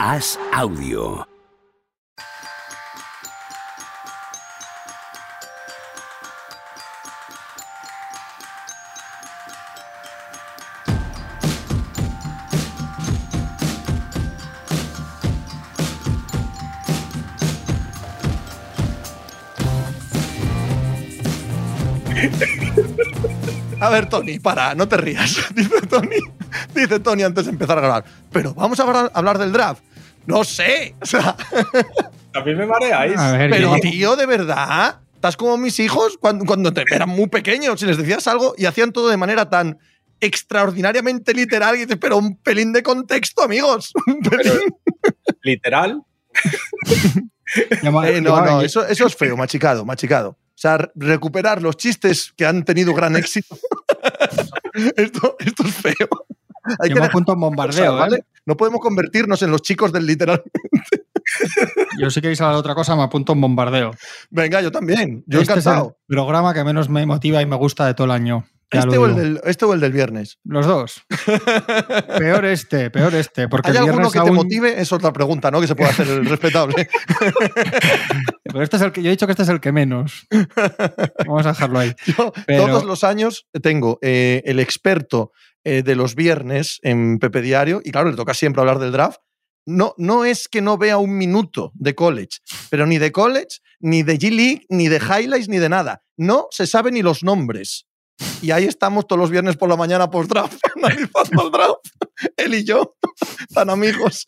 Haz audio. A ver, Tony, para, no te rías. Dice Tony, dice Tony antes de empezar a grabar. Pero vamos a hablar, del draft. No sé. O sea, A mí me mareáis. Ver, pero tío, de verdad. Estás como mis hijos cuando, cuando te- eran muy pequeños y les decías algo y hacían todo de manera tan extraordinariamente literal y dices, pero un pelín de contexto, amigos. Un pelín. Literal. Eh, no, no, eso, eso es feo, machicado, machicado. O sea, re- recuperar los chistes que han tenido gran éxito. esto, esto es feo. Hay que me dejar apunto en bombardeo, ¿vale? ¿eh? No podemos convertirnos en los chicos del literal. Yo si queréis hablar de otra cosa, me apunto en bombardeo. Venga, yo también. Yo este es encantado. el programa que menos me motiva y me gusta de todo el año. Este lo o, el digo. del, este o el del viernes. Los dos. peor este, peor este. Porque ¿Hay el alguno que te motive? Es otra pregunta, ¿no? Que se puede hacer el respetable. Pero este es el que yo he dicho que este es el que menos. Vamos a dejarlo ahí. Yo Pero- todos los años tengo eh, el experto eh, de los viernes en Pepe Diario, y claro, le toca siempre hablar del draft. No, no es que no vea un minuto de college, pero ni de college, ni de G-League, ni de highlights, ni de nada. No se sabe ni los nombres. Y ahí estamos todos los viernes por la mañana post-draft, analizando el draft. Él y yo, tan amigos.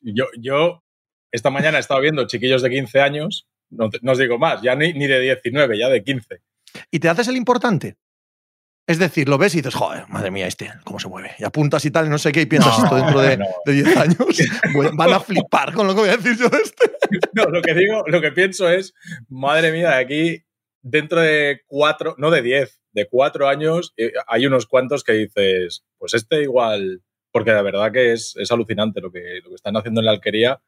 Yo, yo esta mañana he estado viendo chiquillos de 15 años. No, no os digo más, ya ni, ni de 19, ya de 15. y te haces el importante. Es decir, lo ves y dices, joder, madre mía, este, cómo se mueve. Y apuntas y tal, y no sé qué, y piensas No, esto dentro de, no. de 10 años. bueno, Van a flipar con lo que voy a decir yo de este. No, lo que digo, lo que pienso es, madre mía, de aquí, dentro de cuatro, no de 10, de cuatro años, eh, hay unos cuantos que dices, pues este igual, porque la verdad que es, es alucinante lo que, lo que están haciendo en la alquería.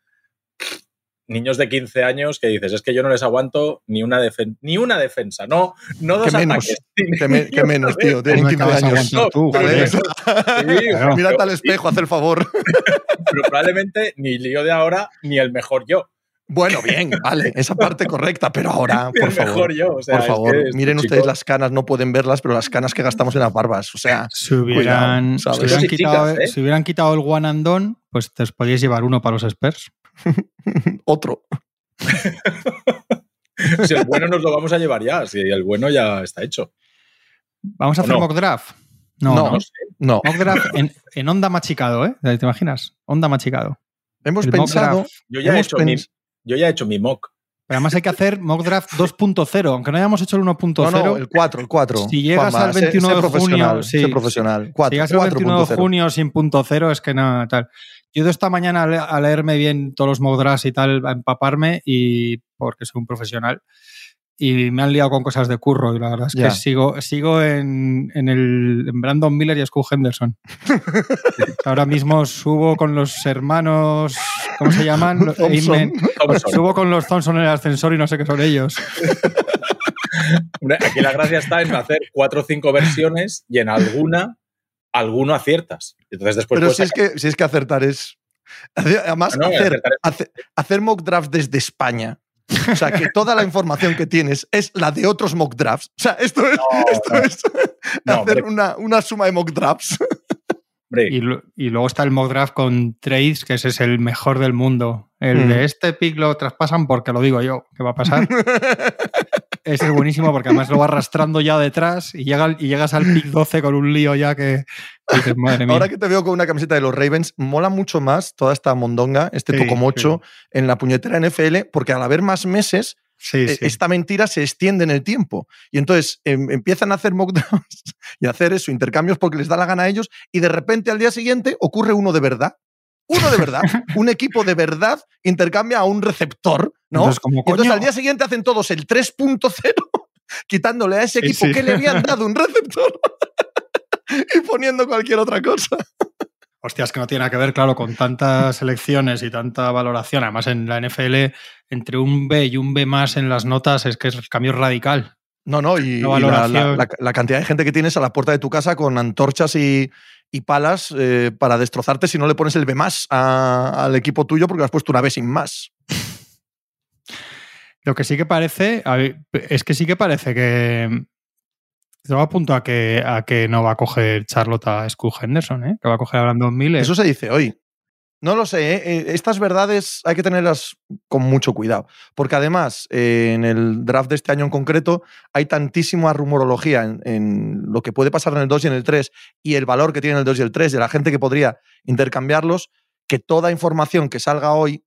Niños de 15 años que dices, es que yo no les aguanto ni una, defen- ni una defensa, no, no dos Que menos, ataques. ni- Que, me- que menos, tío, tienen ¿Cómo te 15 vas a años. aguantar tú, pero joder. eso- sí, Claro. Mírate pero- al espejo, haz el favor. pero probablemente ni el yo de ahora ni el mejor yo. Bueno, bien, vale, esa parte correcta, pero ahora, por el favor. mejor yo. O sea, por es favor, que miren chico- ustedes las canas, no pueden verlas, pero las canas que gastamos en las barbas. O sea, Si hubieran, Cuidado, ¿sabes? si hubieran Eso sí, quitado, chicas, ¿eh? si hubieran quitado el one and done, pues te os podíais llevar uno para los Spurs. Otro. Si el bueno nos lo vamos a llevar ya, si el bueno ya está hecho. Vamos a ¿O hacer no? mock draft. No, No. no. sé. No, Mock draft en, en onda machicado, ¿eh? ¿Te imaginas? Onda machicado. hemos el pensado. Yo ya, he hemos hecho mi, yo ya he hecho mi mock. Pero además hay que hacer mock draft 2.0, aunque no hayamos hecho el 1.0. No, no, el 4, el 4. Si llegas al 21 de profesional, junio, sí, sé profesional. Si 4, llegas el 21 de junio sin punto cero, es que nada, tal. Yo ido esta mañana a le- a leerme bien todos los mock drafts y tal, a empaparme, y porque soy un profesional. Y me han liado con cosas de curro, y la verdad es que sigo, sigo en, en el, en Brandon Miller y Scoot Henderson. Ahora mismo subo con los hermanos, ¿cómo se llaman? Thompson. Thompson. Subo con los Thompson en el ascensor y no sé qué son ellos. Hombre, Aquí la gracia está en hacer cuatro o cinco versiones y en alguna, alguno aciertas. Entonces después Pero si es, que, si es que acertar es. Además, no, hacer, acertar es- hace- hacer mock drafts desde España. O sea, que toda la información que tienes es la de otros mock drafts. O sea, esto es, esto no. es No, hacer una, una suma de mock drafts. Y, lo- y luego está el mock draft con trades, que ese es el mejor del mundo. El Mm. de este pick lo traspasan porque lo digo yo, que va a pasar. ese es buenísimo porque además lo va arrastrando ya detrás y, llega, y llegas al pick 12 con un lío ya que que dices, madre mía. Ahora que te veo con una camiseta de los Ravens, mola mucho más toda esta mondonga, este Sí, tocomocho en la puñetera NFL, porque al haber más meses, sí, eh, sí. esta mentira se extiende en el tiempo. Y entonces em, empiezan a hacer mock drafts y a hacer eso, intercambios porque les da la gana a ellos, y de repente al día siguiente ocurre uno de verdad. Uno de verdad, un equipo de verdad intercambia a un receptor, ¿no? Entonces, como, entonces al día siguiente hacen todos el 3.0, quitándole a ese equipo sí. que le habían dado un receptor y poniendo cualquier otra cosa. Hostias, que no tiene nada que ver, claro, con tantas selecciones y tanta valoración. Además, en la NFL, entre un B y un B más en las notas, es que es el cambio radical. No, no, y, La y la, valoración. la- la- la cantidad de gente que tienes a la puerta de tu casa con antorchas y, y palas eh, para destrozarte si no le pones el B más a- al equipo tuyo porque has puesto una B sin más. Lo que sí que parece, es que sí que parece que todo apunto a que, a que no va a coger Charlotte a Skull Henderson, ¿eh? que va a coger a Brandon Miller. Eso se dice hoy. No lo sé, ¿eh? Eh, estas verdades hay que tenerlas con mucho cuidado, porque además eh, en el draft de este año en concreto hay tantísima rumorología en, lo que puede pasar en el 2 y en el 3 y el valor que tiene el 2 y el 3 de la gente que podría intercambiarlos, que toda información que salga hoy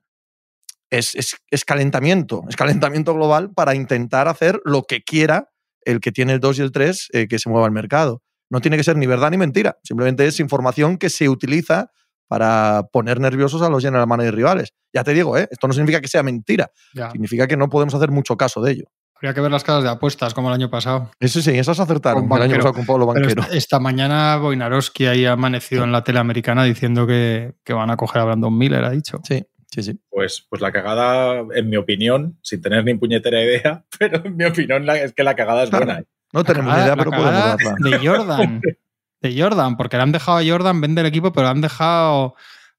es, es- es calentamiento, es calentamiento global para intentar hacer lo que quiera el que tiene el 2 y el 3 eh, que se mueva el mercado. No tiene que ser ni verdad ni mentira, simplemente es información que se utiliza para poner nerviosos a los general manager rivales. Ya te digo, ¿eh? esto no significa que sea mentira, Ya. significa que no podemos hacer mucho caso de ello. Habría que ver las casas de apuestas como el año pasado. Eso sí, esas acertaron. Con El año pasado con Pablo Banquero. esta, esta mañana Boinarowski ahí ha amanecido en la tele americana diciendo que, que van a coger a Brandon Miller, ha dicho. Sí, sí, sí. Pues, pues la cagada, en mi opinión, sin tener ni puñetera idea, pero en mi opinión la- es que la cagada es Claro. buena. ¿eh? No tenemos ni idea, pero podemos darla. De Jordan. De Jordan, porque le han dejado a Jordan vender el equipo, pero le han dejado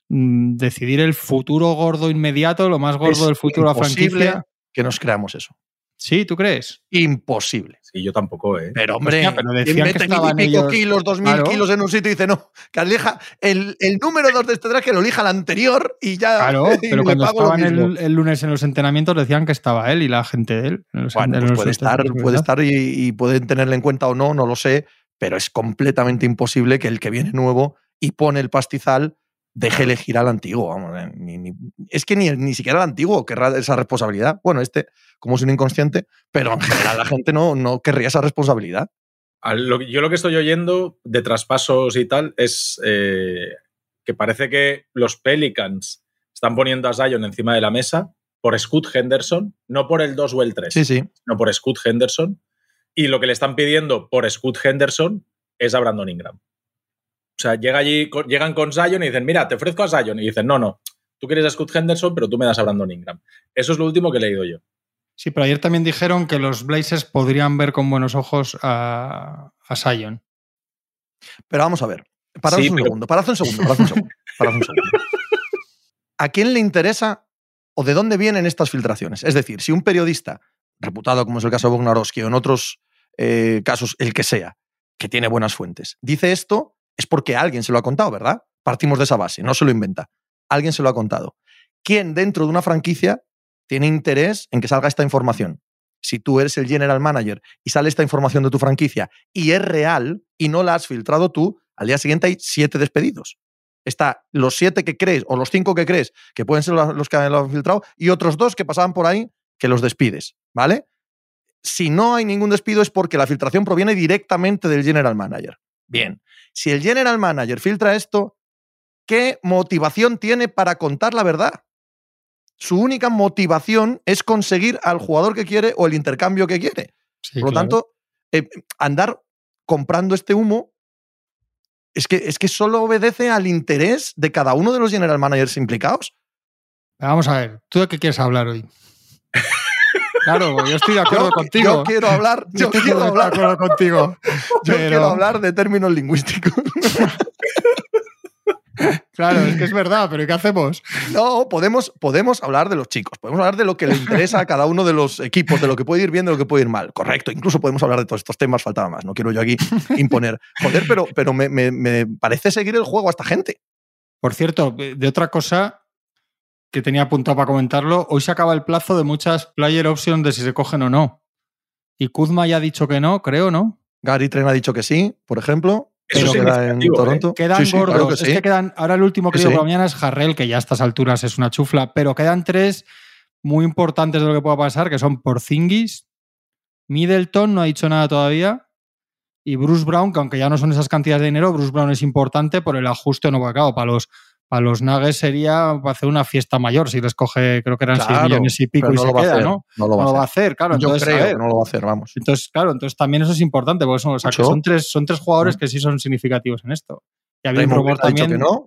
mm, decidir el futuro gordo inmediato, lo más gordo Es del futuro de la imposible franquicia. que nos creamos eso. Sí, ¿tú crees? Imposible. Sí, yo tampoco, ¿eh? Pero hombre, Hostia, pero decían ¿quién que mete mil y pico ellos- kilos, dos mil Claro. kilos en un sitio y dice no, que elija el, el número dos de este draft que lo elija el anterior y ya Claro, y pero cuando estaban el, el lunes en los entrenamientos decían que estaba él y la gente de él. en los- Bueno, en pues los puede estar, puede estar y, y pueden tenerle en cuenta o no, no lo sé, pero es completamente imposible que el que viene nuevo y pone el pastizal deje elegir al antiguo. vamos, eh, ni- ni- es que ni, ni siquiera el antiguo querrá esa responsabilidad. Bueno, este, como es un inconsciente, pero en general la gente no, no querría esa responsabilidad. Lo yo lo que estoy oyendo de traspasos y tal es eh, que parece que los Pelicans están poniendo a Zion encima de la mesa por Scoot Henderson, no por el 2 o el 3, Sí, sí. no por Scoot Henderson. Y lo que le están pidiendo por Scoot Henderson es a Brandon Ingram. O sea, llega allí, llegan con Zion y dicen, mira, te ofrezco a Zion. Y dicen, no, no, tú quieres a Scoot Henderson, pero tú me das a Brandon Ingram. Eso es lo último que he leído yo. Sí, pero ayer también dijeron que los Blazers podrían ver con buenos ojos a, a Zion. Pero vamos a ver. Parad Sí, un pero- segundo, parad un segundo, parad un segundo. parad un segundo. ¿A quién le interesa o de dónde vienen estas filtraciones? Es decir, si un periodista reputado, como es el caso de Bognarowski, o en otros eh, casos, el que sea, que tiene buenas fuentes, dice esto, es porque alguien se lo ha contado, ¿verdad? Partimos de esa base, no se lo inventa. Alguien se lo ha contado. ¿Quién dentro de una franquicia tiene interés en que salga esta información? Si tú eres el general manager y sale esta información de tu franquicia y es real y no la has filtrado tú, al día siguiente hay siete despedidos. Está los siete que crees o los cinco que crees que pueden ser los que lo han filtrado y otros dos que pasaban por ahí que los despides, ¿vale? Si no hay ningún despido es porque la filtración proviene directamente del general manager. Bien, si el general manager filtra esto, ¿qué motivación tiene para contar la verdad? Su única motivación es conseguir al jugador que quiere o el intercambio que quiere. Sí, Por lo claro. tanto, eh, andar comprando este humo es que, es que solo obedece al interés de cada uno de los general managers implicados. Vamos a ver, ¿tú de qué quieres hablar hoy? Claro, yo estoy de acuerdo Yo, contigo. yo quiero hablar, yo quiero de hablar, acuerdo contigo. yo pero- quiero hablar de términos lingüísticos. Claro, es que es verdad, pero ¿y ¿qué hacemos? No, podemos, podemos hablar de los chicos, podemos hablar de lo que le interesa a cada uno de los equipos, de lo que puede ir bien, de lo que puede ir mal. Correcto, incluso podemos hablar de todos estos temas, faltaba más. No quiero yo aquí imponer. Joder, pero, pero me, me- me parece seguir el juego a esta gente. Por cierto, de otra cosa que tenía apuntado para comentarlo, hoy se acaba el plazo de muchas player options de si se cogen o no. Y Kuzma ya ha dicho que no, creo, ¿no? Gary Tren ha dicho que sí, por ejemplo. Eso Eso es queda en significativo, ¿eh? Toronto. Quedan Sí, sí, gordos. claro que Es que quedan. Ahora el último que Que digo mañana es Jarrell, que ya a estas alturas es una chufla, pero quedan tres muy importantes de lo que pueda pasar, que son Porzingis, Middleton, no ha dicho nada todavía, y Bruce Brown, que aunque ya no son esas cantidades de dinero, Bruce Brown es importante por el ajuste no claro, para los para los Nuggets sería para hacer una fiesta mayor si les coge, creo que eran 6 Claro, millones y pico y no se queda, ¿no? No lo No lo va a hacer, claro. Yo entonces, a creo ver, que no lo va a hacer, vamos. entonces, claro, entonces también eso es importante, porque son, o sea, que son tres, son tres jugadores que sí son significativos en esto. Y había un rumor también. que no,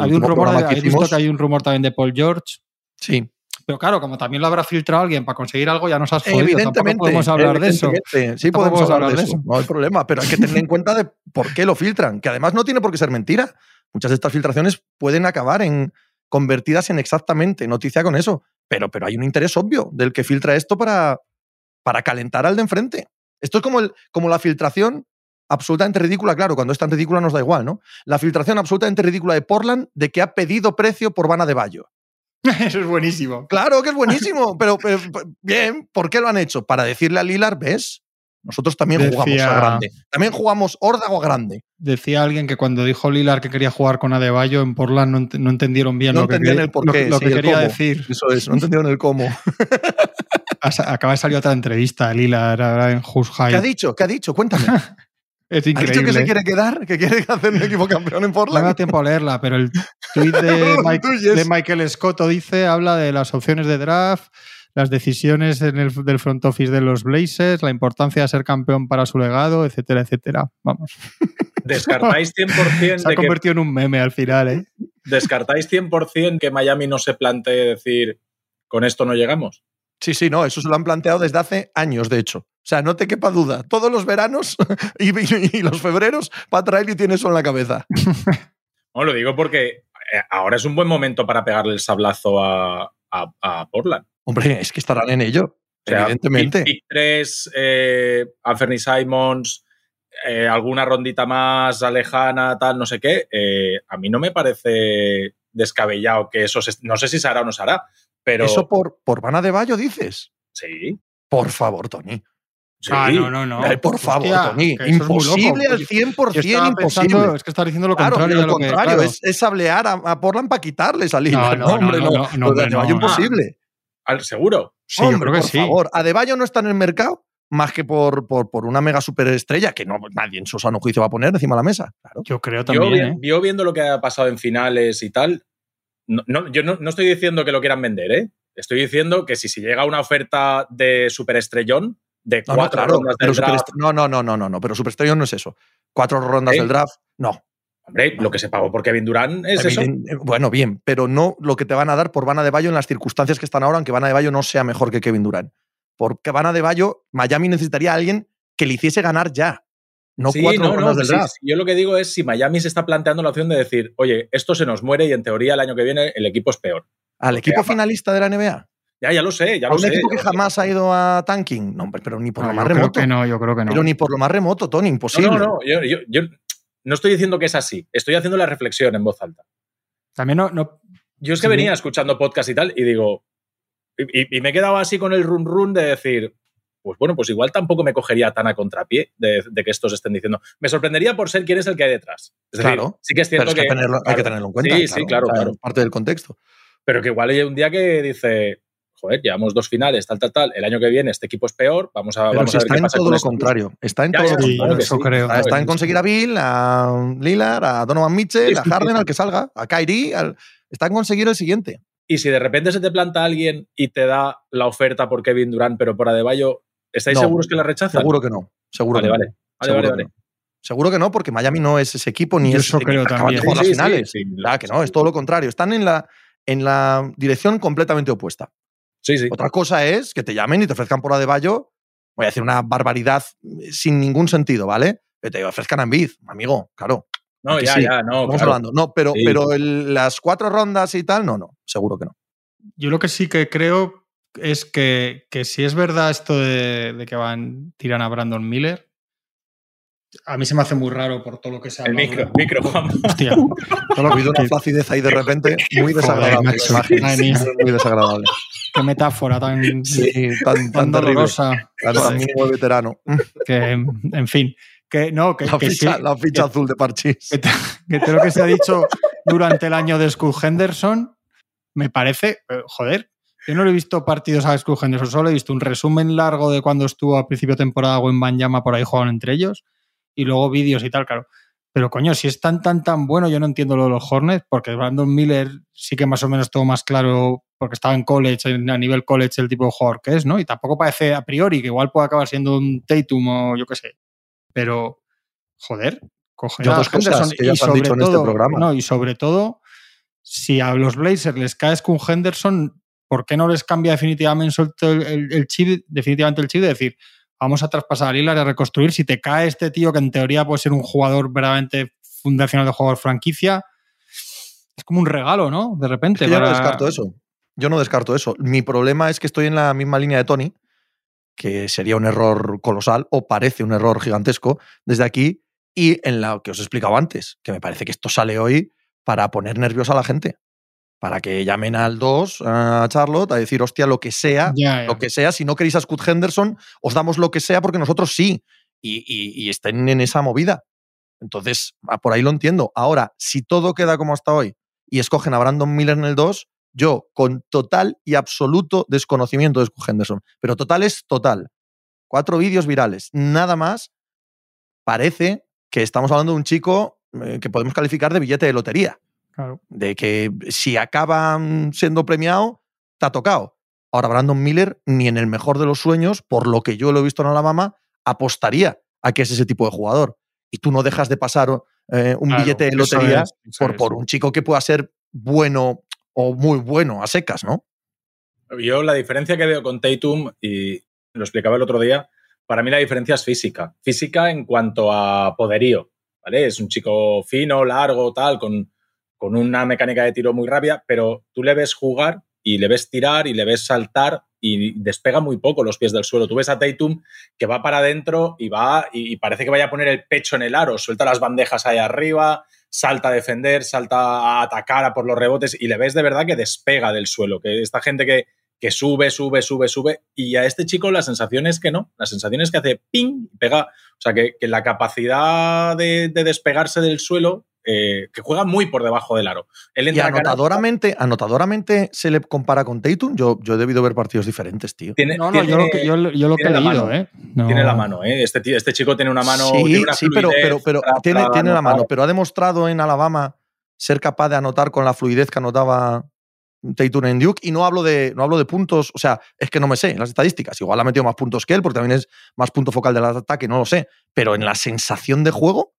Había un rumor, de- que visto que hay un rumor también de Paul George, Sí, Pero claro, como también lo habrá filtrado alguien para conseguir algo, ya nos has jodido. Tampoco Evidentemente. podemos hablar de eso. Sí, podemos hablar de eso. No hay problema. Pero hay que tener en cuenta de por qué lo filtran. Que además no tiene por qué ser mentira. Muchas de estas filtraciones pueden acabar en convertidas en exactamente noticia con eso. Pero, pero hay un interés obvio del que filtra esto para, para calentar al de enfrente. Esto es como, el, como la filtración absolutamente ridícula, claro, cuando es tan ridícula nos da igual, ¿no? La filtración absolutamente ridícula de Portland de que ha pedido precio por Vana de Bayo. Eso es buenísimo. Claro que es buenísimo, pero, pero, bien, ¿por qué lo han hecho? Para decirle a Lilar, ¿ves? Nosotros también Decía- jugamos a grande. También jugamos órdago a grande. Decía alguien que cuando dijo Lilar que quería jugar con Adebayo en Portland no, ent- no entendieron bien No lo que, quería- el porqué, lo, lo sí, que el quería decir. Eso es, no entendieron el cómo. Acaba de salir otra entrevista, Lilar, en Who's High. ¿Qué ha dicho? ¿Qué ha dicho? Cuéntame. Es ¿Ha dicho que increíble. se quiere quedar? ¿Que quiere hacer un equipo campeón en No me da Portland? tiempo a leerla, pero el tuit de, Mike- de Michael Scotto dice, habla de las opciones de draft, las decisiones en el, del front office de los Blazers, la importancia de ser campeón para su legado, etcétera, etcétera. Vamos, ¿Descartáis 100% se ha de que, convertido en un meme al final, ¿eh? ¿Descartáis 100% que Miami no se plantee decir con esto no llegamos? Sí, sí, no, eso se lo han planteado desde hace años, de hecho. O sea, no te quepa duda. Todos los veranos y, y- y los febreros, Pat Riley tiene eso en la cabeza. No, lo digo porque eh, ahora es un buen momento para pegarle el sablazo a, a- a Portland. Hombre, es que estarán en ello, O sea, evidentemente. 3, eh, Anthony Simons, eh, alguna rondita más alejana, tal, no sé qué. eh, a mí no me parece descabellado que eso se- no sé si se hará o no se hará, pero Eso por, por Vana de Bayo dices. sí. Por favor, Tony. sí. Ah, no, no, no. Por favor, Tony. Imposible al Yo 100% estaba imposible. pensando- es que estás diciendo lo Claro, contrario. lo que- contrario, claro. es, es hablear a, a Portland para quitarles a Lillard. No, No, no, hombre, no, no. no, no, imposible. Al- seguro. Sí, yo hombre, creo que por sí. favor. Adebayo no está en el mercado más que por, por, por una mega superestrella que no nadie en su sano juicio va a poner encima de la mesa. Claro. Yo creo Yo, también, ¿eh? yo viendo lo que ha pasado en finales y tal, no, no- yo no, no estoy diciendo que lo quieran vender, ¿eh? Estoy diciendo que si, si llega una oferta de superestrellón, de No, no, cuatro claro, rondas del draft, no, no, no, no, no, no, pero superestrella no es eso. Cuatro rondas ¿Eh? del draft, no. Hombre, lo que se pagó por Kevin Durant es eso. Evidente- Bueno, bien, pero no lo que te van a dar por Vana de Bayo en las circunstancias que están ahora, aunque Vana de Bayo no sea mejor que Kevin Durant. Porque Vana de Bayo, Miami necesitaría a alguien que le hiciese ganar ya, no Sí, cuatro no, no, del sí, draft. sí. Yo lo que digo es si Miami se está planteando la opción de decir, oye, esto se nos muere y en teoría el año que viene el equipo es peor. Al equipo finalista de la NBA. Ya, ya lo sé, ya ¿A lo un sé. equipo que sé. jamás ha ido a tanking? No, hombre, pero ni por No, lo yo más creo remoto. que no, yo creo que no. Pero ni por lo más remoto, Tony, imposible. No, no, no. Yo, yo- yo no estoy diciendo que es así. Estoy haciendo la reflexión en voz alta. También no, no- Yo es que Sí. venía escuchando podcast y tal y digo. Y, me he quedado así con el run run de decir. Pues bueno, pues igual tampoco me cogería tan a contrapié de, de que estos estén diciendo. Me sorprendería por ser quién es el que hay detrás. Es decir, Claro, sí que es Pero cierto es que que. tenerlo- hay claro, que tenerlo en cuenta. Sí, sí, claro, sea, claro. es Parte del contexto. Pero que igual hay un día que dice. Joder, llevamos dos finales, tal, tal, tal. El año que viene este equipo es peor. Vamos a, Pero vamos si a ver está qué en pasa todo con lo esto. contrario. Está en Ya, todo ya, lo sí, contrario. que eso sí. creo. Está, está en conseguir a Bill, a Lillard, a Donovan Mitchell, Sí, a Harden, sí. al que salga, a Kyrie. al- está en conseguir el siguiente. Y si de repente se te planta alguien y te da la oferta por Kevin Durant, pero por Adebayo, ¿estáis No, seguros que la rechazan? Seguro que no. Seguro Vale, que vale. no. Vale, Seguro vale, que vale. no. Seguro que no, porque Miami no es ese equipo ni Yo es eso creo acaban también. de jugar Sí, las sí, finales. sí, sí. Claro que no, es todo lo contrario. Están en la, en la dirección completamente opuesta. Sí, sí. Otra cosa es que te llamen y te ofrezcan por Adebayo, voy a decir una barbaridad eh, sin ningún sentido, ¿vale? Que te ofrezcan a Embiid, amigo, claro. No, ya, sí. ya, no. Estamos claro. hablando. No, pero, Sí. pero el- las cuatro rondas y tal, no, no, seguro que no. Yo lo que sí que creo es que, que si es verdad esto de, de que van tiran a Brandon Miller, a mí se me hace muy raro por todo lo que se ha El hablado. micro, micro, Juan. Hostia, Ha habido una flacidez ahí de repente muy desagradable. la. Muy desagradable. Qué metáfora tan, Sí, tan, tan tan dolorosa. Tan, de veterano. Que, en fin, que no, que, La que ficha, sí, la ficha que- azul de Parchís. que, que todo lo que se ha dicho durante el año de Skull Henderson me parece, eh, joder, yo no le he visto partidos a Skull Henderson, solo he visto un resumen largo de cuando estuvo a principio de temporada o en Banyama por ahí jugaban entre ellos y luego vídeos y tal, claro. Pero coño, si es tan, tan, tan bueno, yo no entiendo lo de los Hornets, porque Brandon Miller sí que más o menos todo más claro, porque estaba en college, a nivel college, el tipo de jugador que es, ¿no? Y tampoco parece a priori que igual puede acabar siendo un Tatum o yo qué sé. Pero, joder, coger Yo a dos cosas Henderson que ya y han sobre dicho en este todo, programa. no, y sobre todo, si a los Blazers les caes con Henderson, ¿por qué no les cambia definitivamente el, el, chip, definitivamente el chip de decir, vamos a traspasar a Lillard y a reconstruir? Si te cae este tío que en teoría puede ser un jugador verdaderamente fundacional de jugador franquicia, es como un regalo, ¿no? De repente. Yo no descarto eso. Yo no descarto eso. Mi problema es que estoy en la misma línea de Tony, que sería un error colosal o parece un error gigantesco desde aquí, y en lo que os he explicado antes, que me parece que esto sale hoy para poner nerviosa a la gente. Para que llamen al 2 a Charlotte a decir, hostia, lo que sea, lo que sea, si no queréis a Scott Henderson, os damos lo que sea porque nosotros sí. Y, y estén en esa movida. Entonces, ah, por ahí lo entiendo. Ahora, si todo queda como hasta hoy y escogen a Brandon Miller en el 2, yo, con total y absoluto desconocimiento de Scott Henderson, pero total es total. Cuatro vídeos virales, nada más. Parece que estamos hablando de un chico eh, que podemos calificar de billete de lotería. De que si acaba siendo premiado, te ha tocado. Ahora, Brandon Miller, ni en el mejor de los sueños, por lo que yo lo he visto en Alabama, apostaría a que es ese tipo de jugador. Y tú no dejas de pasar eh, un billete de lotería por, por un chico que pueda ser bueno o muy bueno a secas, ¿no? Yo la diferencia que veo con Tatum, y lo explicaba el otro día, para mí la diferencia es física. Física en cuanto a poderío, ¿vale? Es un chico fino, largo, tal, con, con una mecánica de tiro muy rápida, pero tú le ves jugar y le ves tirar y le ves saltar y despega muy poco los pies del suelo. Tú ves a Tatum que va para adentro y va y parece que vaya a poner el pecho en el aro, suelta las bandejas ahí arriba, salta a defender, salta a atacar a por los rebotes y le ves de verdad que despega del suelo, que esta gente que, que sube, sube, sube, sube y a este chico la sensación es que no, la sensación es que hace ping, pega, o sea que, la capacidad de, despegarse del suelo eh, que juega muy por debajo del aro. y anotadoramente, anotadoramente se le compara con Tatum. Yo, yo he debido ver partidos diferentes, tío. no, no, yo lo que, yo, lo que he leído, ¿eh? Tiene la mano, ¿eh? Este, este chico tiene una mano. Sí, sí pero, pero, pero tiene, tiene la mano. Pero ha demostrado en Alabama ser capaz de anotar con la fluidez que anotaba Tatum en Duke. Y no hablo, de, no hablo de puntos, o sea, es que no me sé las estadísticas. Igual ha metido más puntos que él, porque también es más punto focal del ataque, no lo sé. Pero en la sensación de juego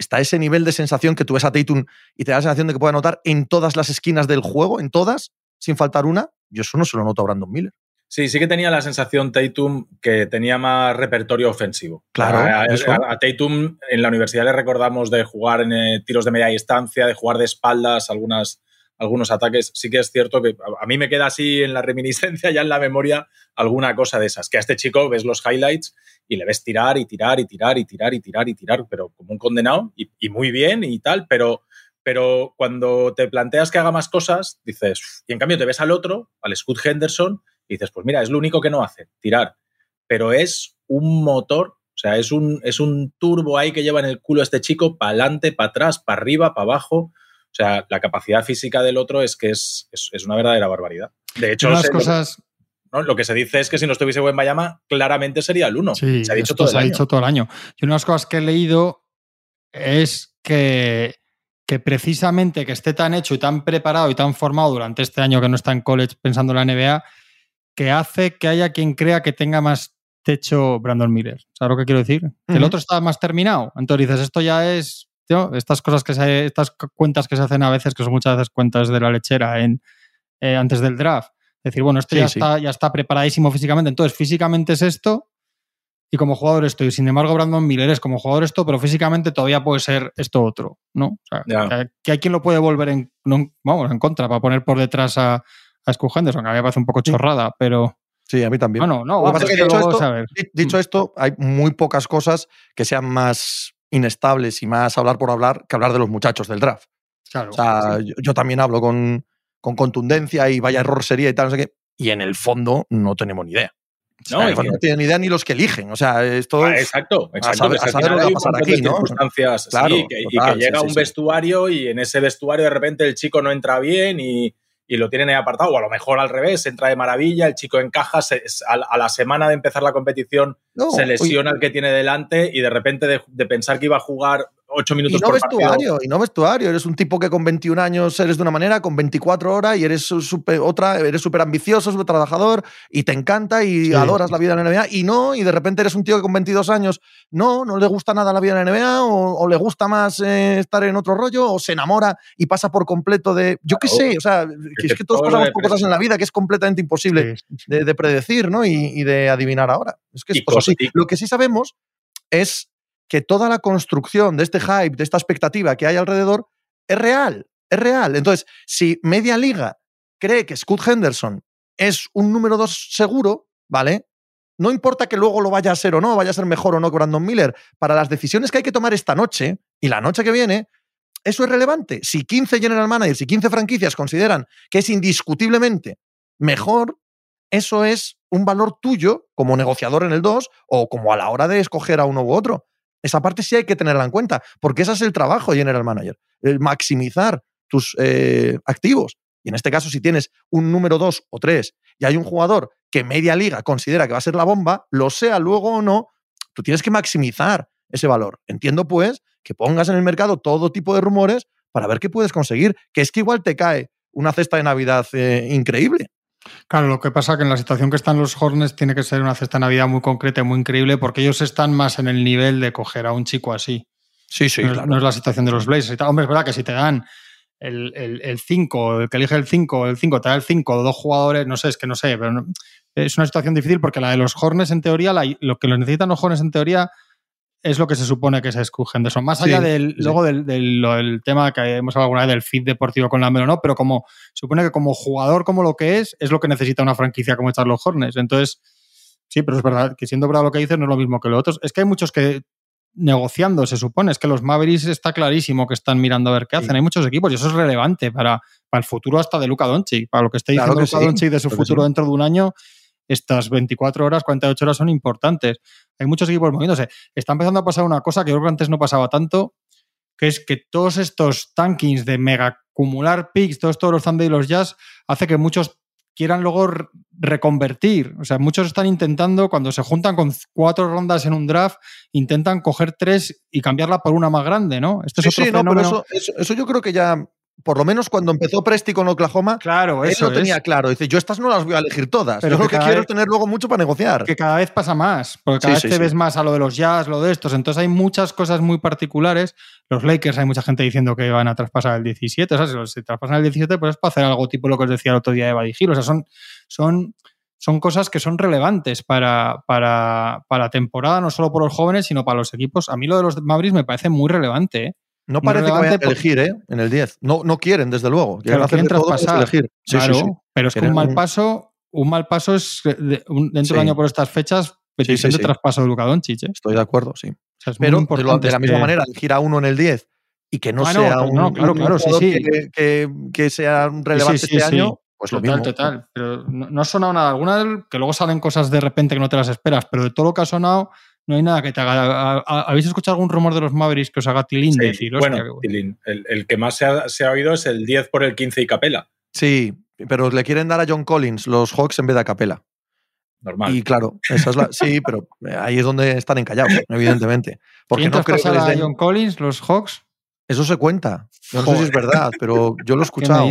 está ese nivel de sensación que tú ves a Tatum y te da la sensación de que puede anotar en todas las esquinas del juego, en todas, sin faltar una. Yo eso no se lo noto a Brandon Miller. Sí, sí que tenía la sensación Tatum que tenía más repertorio ofensivo. Claro. A, Tatum en la universidad le recordamos de jugar en eh, tiros de media distancia, de jugar de espaldas, algunas algunos ataques. Sí que es cierto que a mí me queda así en la reminiscencia, ya en la memoria, alguna cosa de esas. Que a este chico ves los highlights y le ves tirar y tirar y tirar y tirar y tirar y tirar, pero como un condenado y, muy bien y tal, pero, pero cuando te planteas que haga más cosas, dices, y en cambio te ves al otro, al Scott Henderson, y dices, pues mira, es lo único que no hace, tirar. Pero es un motor o sea, es un, es un turbo ahí que lleva en el culo este chico para adelante, para atrás, para arriba, para abajo. O sea, la capacidad física del otro es que es, es, una verdadera barbaridad. De hecho, las cosas... Lo, que se dice es que si no estuviese buen Bayama, claramente sería el 1. Sí, se ha dicho, todo el, año. dicho todo el año. Y una de las cosas que he leído es que, que precisamente que esté tan hecho y tan preparado y tan formado durante este año que no está en college pensando en la NBA, que hace que haya quien crea que tenga más techo Brandon Miller. ¿Sabes lo que quiero decir? Que el otro está más terminado. Entonces dices, esto ya es estas cosas que se, estas cuentas que se hacen a veces, que son muchas veces cuentas de la lechera en, eh, antes del draft. Decir, bueno, esto ya, Está, ya está preparadísimo físicamente. Entonces, físicamente es esto y como jugador esto. Y sin embargo, Brandon Miller es como jugador esto, pero físicamente todavía puede ser esto otro, ¿no? O sea, que, hay quien lo puede volver en, vamos, en contra para poner por detrás a, a Henderson, que a mí me parece un poco chorrada, pero... Sí, a mí también. no, no, dicho esto, hay muy pocas cosas que sean más inestables y más hablar por hablar que hablar de los muchachos del draft. Claro, o sea, yo, también hablo con, con, contundencia y vaya error sería y tal, no sé qué. Y en el fondo no tenemos ni idea. No, no tienen ni idea ni los que eligen. O sea, esto. Ah, exacto, exacto. A saber, lo que va a pasar aquí, ¿no? Circunstancias, claro, y que llega un vestuario y en ese vestuario de repente el chico no entra bien y, y lo tienen ahí apartado, o a lo mejor al revés, entra de maravilla, el chico encaja, a, la semana de empezar la competición se lesiona el que tiene delante y de repente de, pensar que iba a jugar 8 minutos y no por vestuario, partido. y no vestuario. Eres un tipo que con 21 años eres de una manera, con 24 horas y eres super, otra, eres súper ambicioso, súper trabajador y te encanta y Sí. adoras la vida en la NBA. Y no, y de repente eres un tío que con 22 años no, no le gusta nada la vida en la NBA o, o le gusta más eh, estar en otro rollo o se enamora y pasa por completo de, yo qué Claro. sé, o sea, que es que todos pasamos por cosas en la vida que es completamente imposible Sí, de, de predecir ¿no? y, y de adivinar ahora. Es que es Y así. Lo que sí sabemos es que toda la construcción de este hype, de esta expectativa que hay alrededor, es real, es real. Entonces, si media liga cree que Scott Henderson es un número dos seguro, ¿vale? No importa que luego lo vaya a ser o no, vaya a ser mejor o no que Brandon Miller, para las decisiones que hay que tomar esta noche y la noche que viene, eso es relevante. Si 15 general managers y 15 franquicias consideran que es indiscutiblemente mejor, eso es un valor tuyo como negociador en el 2 o como a la hora de escoger a uno u otro. Esa parte sí hay que tenerla en cuenta, porque ese es el trabajo general manager, el maximizar tus eh, activos. Y en este caso, si tienes un número 2 o 3 y hay un jugador que media liga considera que va a ser la bomba, lo sea luego o no, tú tienes que maximizar ese valor. Entiendo, pues, que pongas en el mercado todo tipo de rumores para ver qué puedes conseguir, que es que igual te cae una cesta de Navidad eh, increíble. Claro, lo que pasa es que en la situación que están los Hornets tiene que ser una cesta de Navidad muy concreta y muy increíble porque ellos están más en el nivel de coger a un chico así. Sí, sí, no, es, no es la situación de los Blazers. Hombre, es verdad que si te dan el 5, el, el, que elige el 5, el 5, te da el 5, dos jugadores, no sé, es que no sé, pero no, es una situación difícil porque la de los Hornets, en teoría, la, lo que lo necesitan los Hornets, en teoría, es lo que se supone que se escogen de eso. Más allá Sí, del, sí. luego del, del- tema que hemos hablado alguna vez del fit deportivo con la Melo, no, pero como se supone que como jugador, como lo que es, es lo que necesita una franquicia como los Hornets. Entonces, sí, pero es verdad que siendo verdad lo que dices no es lo mismo que lo otros. Es que hay muchos que negociando, se supone, es que los Mavericks está clarísimo que están mirando a ver qué Sí. hacen. Hay muchos equipos y eso es relevante para, para el futuro hasta de Luca Doncic, para lo que esté Claro diciendo que Luka sí, Doncic de su claro futuro sí. dentro de un año. Estas 24 horas, 48 horas son importantes. Hay muchos equipos moviéndose. Está empezando a pasar una cosa que yo creo que antes no pasaba tanto, que es que todos estos tankings de mega acumular picks, todos estos los Thunder y los Jazz, hace que muchos quieran luego re- reconvertir. O sea, muchos están intentando, cuando se juntan con cuatro rondas en un draft, intentan coger tres y cambiarla por una más grande, ¿no? Sí, es otro sí, no, pero eso, eso yo creo que ya, por lo menos cuando empezó Presti con Oklahoma, Claro, él eso lo tenía es. claro. Dice, yo estas no las voy a elegir todas. Pero yo lo que quiero vez- es tener luego mucho para negociar. que cada vez pasa más, porque cada Sí, vez sí, te ves más a lo de los jazz, lo de estos. Entonces hay muchas cosas muy particulares. Los Lakers, hay mucha gente diciendo que van a traspasar el 17. O sea, si los- si traspasan el 17, pues es para hacer algo tipo lo que os decía el otro día de Badigil. O sea, son, son, son cosas que son relevantes para, para, para la temporada, no solo por los jóvenes, sino para los equipos. A mí lo de los Mavericks me parece muy relevante. ¿eh? No parece que vayan a elegir, ¿eh? En el 10. No, no quieren, desde luego. Quieren Claro, quieren traspasar. elegir. Sí, claro, sí, sí. pero es que Quieren un mal un- paso, un mal paso es de- un- dentro Sí. del año por estas fechas, petición sí, de sí. traspaso de Luka Doncic. ¿eh? Estoy de acuerdo, sí. O sea, es Pero muy de, lo- importante. de la misma este- manera, elegir a uno en el 10 y que no Ah, sea no, un, no, claro, un claro, sí. Que, que- que sea relevante sí, sí, este sí. año, pues lo Total, mismo. total. Pero no, no ha sonado nada. Alguna que luego salen cosas de repente que no te las esperas, pero de todo lo que ha sonado, no hay nada que te haga. ¿Habéis escuchado algún rumor de los Mavericks que os haga tilín Sí, decir, bueno? Tilín, el, el que más se ha, se ha oído es el 10 por el 15 y Capela. Sí, pero le quieren dar a John Collins los Hawks en vez de a Capela. Normal. Y claro, esa es la. Sí, pero ahí es donde están encallados, evidentemente. Porque ¿Quién no creo que les a John Collins, los Hawks? Eso se cuenta. Yo no sé si es verdad, pero yo lo he ¿Qué me escuchado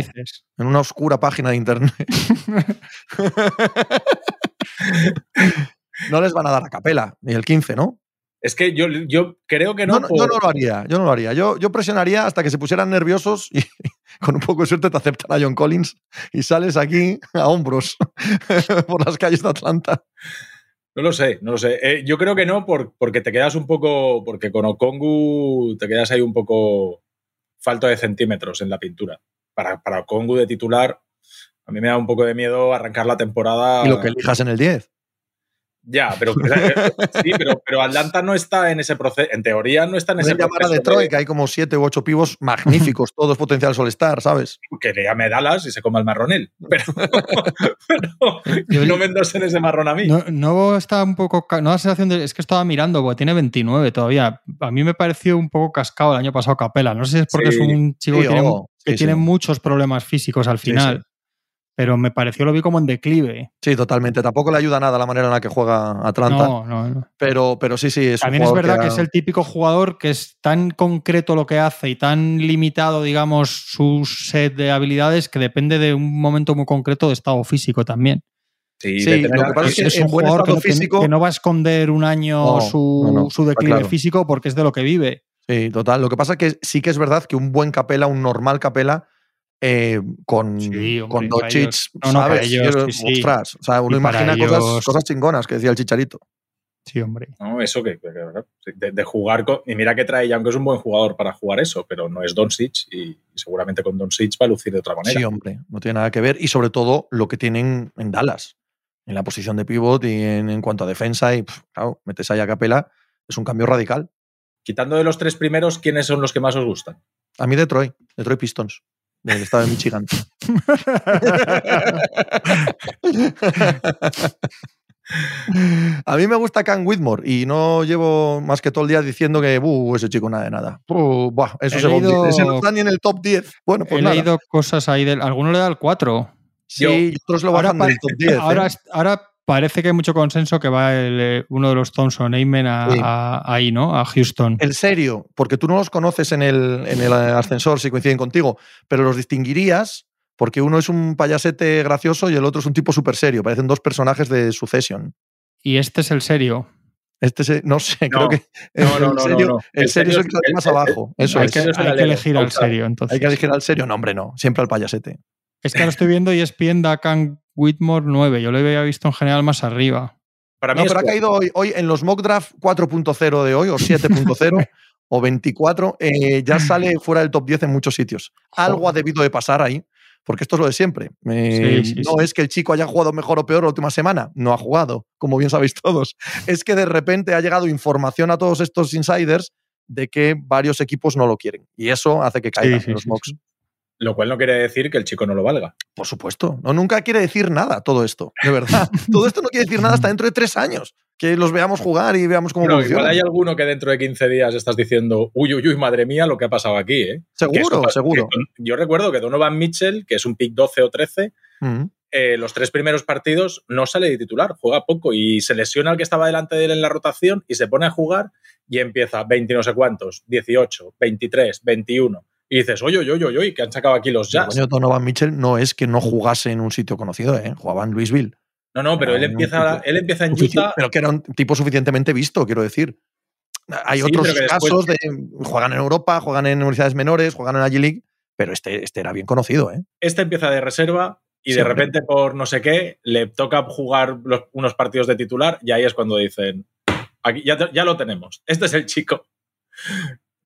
en una oscura página de internet. no les van a dar a Capela, ni el 15, ¿no? Es que yo, yo creo que no. No, por- yo no lo haría, yo no lo haría. Yo, yo presionaría hasta que se pusieran nerviosos y con un poco de suerte te aceptan a John Collins y sales aquí a hombros por las calles de Atlanta. No lo sé, no lo sé. Eh, yo creo que no, por- porque te quedas un poco. Porque con Okongu te quedas ahí un poco falto de centímetros en la pintura. Para, para Okongu de titular, a mí me da un poco de miedo arrancar la temporada. Y lo que elijas en el 10. Ya, pero sí, pero, pero Atlanta no está en ese proceso. En teoría no está en ese llamar a proceso. Detroit, de- que hay como siete u ocho pivos magníficos, todos potencial solestar, ¿sabes? que le llame Dallas y se coma el marrón él. Pero, pero no me endosen ese marrón a mí. No, no está un poco. No da sensación de. Es que estaba mirando, porque tiene 29 todavía. A mí me pareció un poco cascado el año pasado Capela. No sé si es porque Sí, es un chico sí, que, tiene, oh, que sí, tiene sí. muchos problemas físicos al Sí, final. Pero me pareció lo vi como en declive. Sí, totalmente. Tampoco le ayuda nada la manera en la que juega Atlanta. No, no, no. Pero, pero sí, sí. Es También un es verdad que, ha- es el típico jugador que es tan concreto lo que hace y tan limitado, digamos, su set de habilidades que depende de un momento muy concreto de estado físico también. Sí, Sí, lo que pasa es que es un buen jugador que no, físico- que no va a esconder un año No, su, no, no, su declive claro. físico porque es de lo que vive. Sí, total. Lo que pasa es que sí que es verdad que un buen capela, un normal capela, eh, con, Sí, hombre, con no, no, ¿sabes? ellos, Yo- sí, sí. Ostras, o sea, uno Y imagina cosas, ellos- cosas chingonas que decía el chicharito. Sí, hombre. No, eso que, que- que- de, de jugar con. Y mira que trae ya, aunque es un buen jugador para jugar eso, pero no es Doncic y, y seguramente con Doncic va a lucir de otra manera. Sí, hombre, no tiene nada que ver. Y sobre todo lo que tienen en Dallas, en la posición de pivot y en, en cuanto a defensa. Y claro, metes ahí a capela, es un cambio radical. Quitando de los tres primeros, ¿quiénes son los que más os gustan? A mí Detroit, Detroit Pistons, del estado de Michigan. A mí me gusta Cam Whitmore y no llevo más que todo el día diciendo que "Buh, ese chico nada de nada. Buh, buah, eso He se leído- Ese no está ni en el top 10. Bueno, pues He nada. leído cosas ahí del. Alguno le da el 4. Sí, Yo- y otros lo Ahora, bajan del pa- top 10. ¿eh? ahora, ahora parece que hay mucho consenso que va el, eh, uno de los Thompson Amen a, Sí. a- ahí, ¿no? A Houston. En serio, porque tú no los conoces en el, en el ascensor si coinciden contigo, pero los distinguirías porque uno es un payasete gracioso y el otro es un tipo súper serio. Parecen dos personajes de Succession. Y este es el serio. Este se- no sé, No. creo que No, el no, no, serio, no, no. el El serio es el que está es- más el- abajo. Eso hay es. que, hay que elegir al serio, entonces. Hay que elegir al serio. No, hombre, no. Siempre al payasete. Es que ahora estoy viendo y ESPN da a Cam Whitmore 9. Yo lo había visto en general más arriba. Para mí No, pero ha caído hoy, hoy en los mock draft 4.0 de hoy, o 7.0, o 24, eh, ya sale fuera del top 10 en muchos sitios. Algo ha debido de pasar ahí, porque esto es lo de siempre. Eh, Sí, sí, no sí. es que el chico haya jugado mejor o peor la última semana, no ha jugado, como bien sabéis todos. Es que de repente ha llegado información a todos estos insiders de que varios equipos no lo quieren. Y eso hace que caigan Sí, sí, en los sí, mocks. Lo cual no quiere decir que el chico no lo valga. Por supuesto. No, nunca quiere decir nada todo esto, de verdad. todo esto no quiere decir nada hasta dentro de tres años. Que los veamos jugar y veamos cómo Bueno, igual hay alguno que dentro de 15 días estás diciendo, uy, uy, uy, madre mía, lo que ha pasado aquí, ¿eh? Seguro, esto- seguro. que yo recuerdo que Donovan Mitchell, que es un pick 12 o 13, Mm. eh, los tres primeros partidos no sale de titular, juega poco y se lesiona al que estaba delante de él en la rotación y se pone a jugar y empieza 20 no sé cuántos, 18, 23, 21. Y dices, oye, oye, oye, oye, que han sacado aquí los Jazz. coño, Donovan Mitchell no es que no jugase en un sitio conocido, ¿eh? jugaba en Louisville. No, no, pero él empieza, él empieza en Utah. Pero que era un tipo suficientemente visto, quiero decir. Hay Sí, otros después- casos de juegan en Europa, juegan en universidades menores, juegan en la G-League, pero este, este era bien conocido, ¿eh? Este empieza de reserva y Sí, de repente por no sé qué le toca jugar los- unos partidos de titular y ahí es cuando dicen, aquí ya, ya lo tenemos, este es el chico.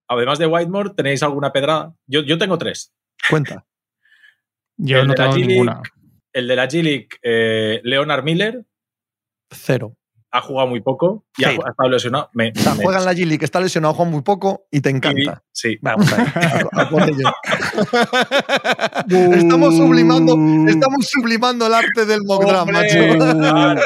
Además de Whitemore, ¿tenéis alguna pedrada? Yo, yo tengo tres. Cuenta. Yo El no de la tengo ninguna. El de la G-League, eh, Leonard Miller, Cero. Ha jugado muy poco y ha, Cero. ha estado lesionado. Me- O sea, me- juega en la G-League, está lesionado, juega muy poco y te encanta. Sí. Vamos a ver, a- a por ello. estamos sublimando, estamos sublimando el arte del mock draft, macho. claro, claro.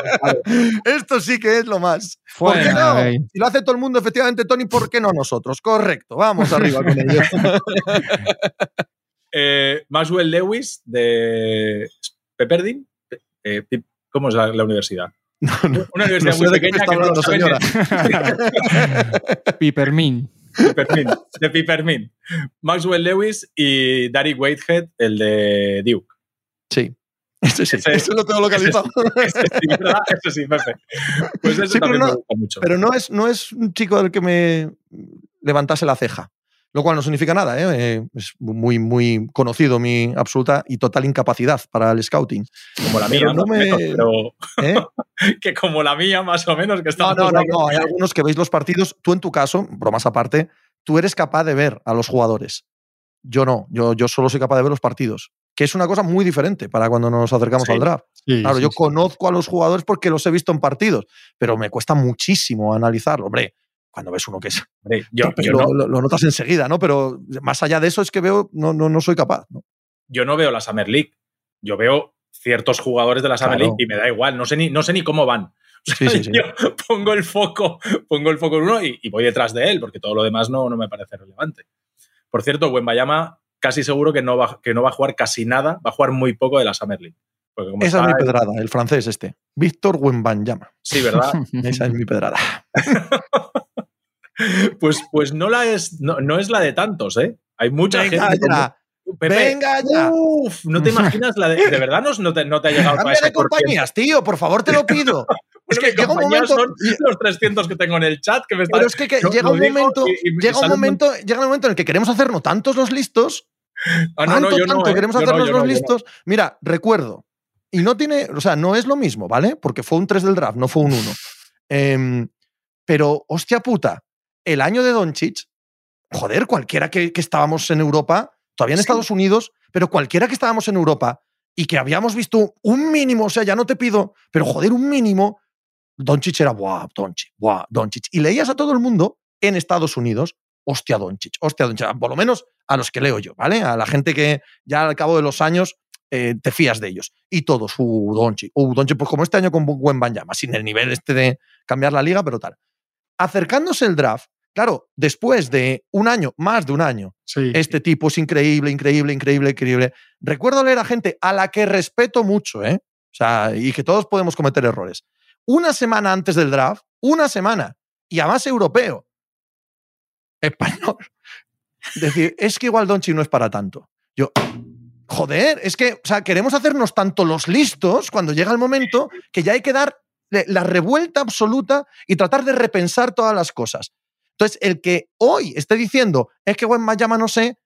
Esto sí que es lo más. ¿Por qué Fuera, no? Si lo hace todo el mundo, efectivamente, Tony, ¿por qué no nosotros? Correcto, vamos arriba con ello. Eh, Maxwell Lewis de Pepperdine. Eh, ¿Cómo es la, la universidad? Una universidad No sé muy de pequeña que no saben señora. Pipermin. Pipermin, de Pipermin. Maxwell Lewis y Derek Whitehead, el de Duke. Sí. Ese sí, Ese- ese lo tengo localizado. Ese sí, ¿verdad? Eso sí, Pepe. Pues eso Sí, pero también no- me gusta mucho. Pero no es, no es un chico del que me levantase la ceja. Lo cual no significa nada, ¿eh? Eh, Es muy, muy conocido mi absoluta y total incapacidad para el scouting. como la mía, pero no menos, pero ¿eh? que como la mía, más o menos, que No, estamos no, no, aquí. no. Hay algunos que veis los partidos. Tú, en tu caso, bromas aparte, tú eres capaz de ver a los jugadores. Yo no. Yo, yo solo soy capaz de ver los partidos. Que es una cosa muy diferente para cuando nos acercamos Sí. al draft. Sí, Claro, sí, yo sí. conozco a los jugadores porque los he visto en partidos, pero me cuesta muchísimo analizarlo. Hombre, cuando ves uno que es. Hombre, yo, yo lo, no, lo- lo notas enseguida, ¿no? Pero más allá de eso es que veo, no, no, no soy capaz. ¿no? yo no veo la Summer League. Yo veo ciertos jugadores de la Summer Claro. League y me da igual. No sé ni, no sé ni cómo van. Sí, sí, sí. Yo pongo el foco, pongo el foco en uno y, y voy detrás de él, porque todo lo demás no, no me parece relevante. Por cierto, Bayama casi seguro que no, va, que no va a jugar casi nada, va a jugar muy poco de la Summer League. Como Esa es mi pedrada, el francés este. Víctor Wembanyama. Sí, ¿verdad? Esa es mi pedrada. Pues, pues no, la es, no, no es la de tantos, ¿eh? Hay mucha Venga gente. ya, Pepe, venga ya. Uf, no te imaginas la de. ¿De verdad no, no te, no te ha llegado a Cambia ese de compañías, tío, por favor, te lo pido. es que llega un momento. Son los 300 que tengo en el chat que me están. Pero es que, llega un momento, y- y me llega un momento, llega un momento en el que queremos hacernos tantos los listos, Ah, no, tanto, no, yo no, tanto ¿eh? queremos Yo hacernos yo los listos. Mira, recuerdo, y no tiene, o sea, no es lo mismo, ¿vale? Porque fue un 3 del draft, no fue un 1. Em, pero, hostia puta, el año de Doncic, joder, cualquiera que, que estábamos en Europa, todavía en Sí. Estados Unidos, pero cualquiera que estábamos en Europa y que habíamos visto un mínimo, o sea, ya no te pido, pero joder, un mínimo, Doncic era, buah, Doncic, buah, Doncic. Y leías a todo el mundo en Estados Unidos, hostia, Doncic, hostia, Doncic. Por lo menos a los que leo yo, ¿vale? A la gente que ya al cabo de los años eh, te fías de ellos. Y todos, uh, Doncic, uh, Doncic, pues como este año con buen Banyama, sin el nivel este de cambiar la liga, pero tal. Acercándose el draft, claro, después de un año, más de un año, Sí. este tipo es increíble, increíble, increíble, increíble. Recuerdo leer a gente a la que respeto mucho, ¿eh? O sea, y que todos podemos cometer errores. Una semana antes del draft, una semana, y además europeo, español. Decir, es que igual Donchi no es para tanto. Yo, joder, es que, o sea, queremos hacernos tanto los listos cuando llega el momento que ya hay que dar la revuelta absoluta y tratar de repensar todas las cosas. Entonces, el que hoy esté diciendo, es que buen llama no sé,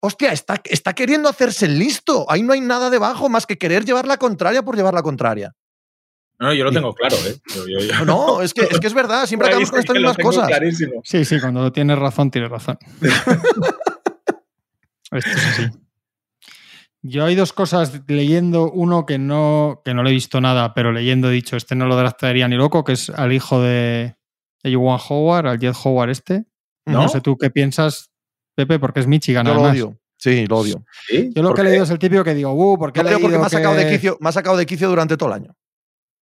hostia, está, está queriendo hacerse listo. Ahí no hay nada debajo más que querer llevar la contraria por llevar la contraria. No, yo lo tengo claro, ¿eh? Yo- yo- yo- No, es que es, que es verdad, siempre acabamos con estas mismas tengo cosas. clarísimo. Sí, sí, cuando tienes razón, tienes razón. Esto es así. Yo hay dos cosas leyendo, uno que no, que no le he visto nada, pero leyendo he dicho, este no lo draftaría ni loco, que es al hijo de, de Juwan Howard, al Jet Howard este. No, ¿No? sé tú qué piensas, Pepe, porque es Michigan. Yo lo además. odio. Sí, lo odio. ¿Sí? Yo lo ¿Por que he leído es el típico que digo, uh, porque Lo odio porque leído me ha sacado de que quicio, me ha sacado de quicio durante todo el año.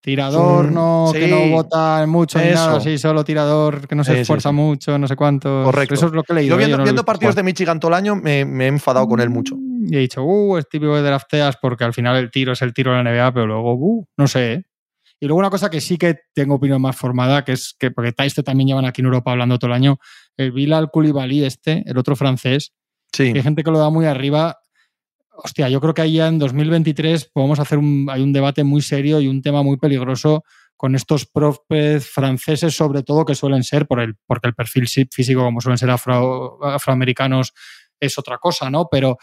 Tirador, Mm, no, que no vota mucho ni nada, sí, solo tirador, que no se Sí, esfuerza sí. mucho, no sé cuánto. Correcto. Eso es lo que he leído. Yo ¿eh? viendo, no lo partidos de Michigan todo el año me, me he enfadado con él mucho. Y he dicho, uh, es típico que drafteas porque al final el tiro es el tiro de la NBA, pero luego, uh, no sé. Y luego una cosa que sí que tengo opinión más formada, que es que, porque este también llevan aquí en Europa hablando todo el año, el Bilal Koulibaly este, el otro francés, Sí. que hay gente que lo da muy arriba. Hostia, yo creo que ahí ya en 2023 podemos hacer un, hay un debate muy serio y un tema muy peligroso con estos profes franceses, sobre todo, que suelen ser, por el, porque el perfil físico, como suelen ser afro- afroamericanos, es otra cosa, ¿no? Pero,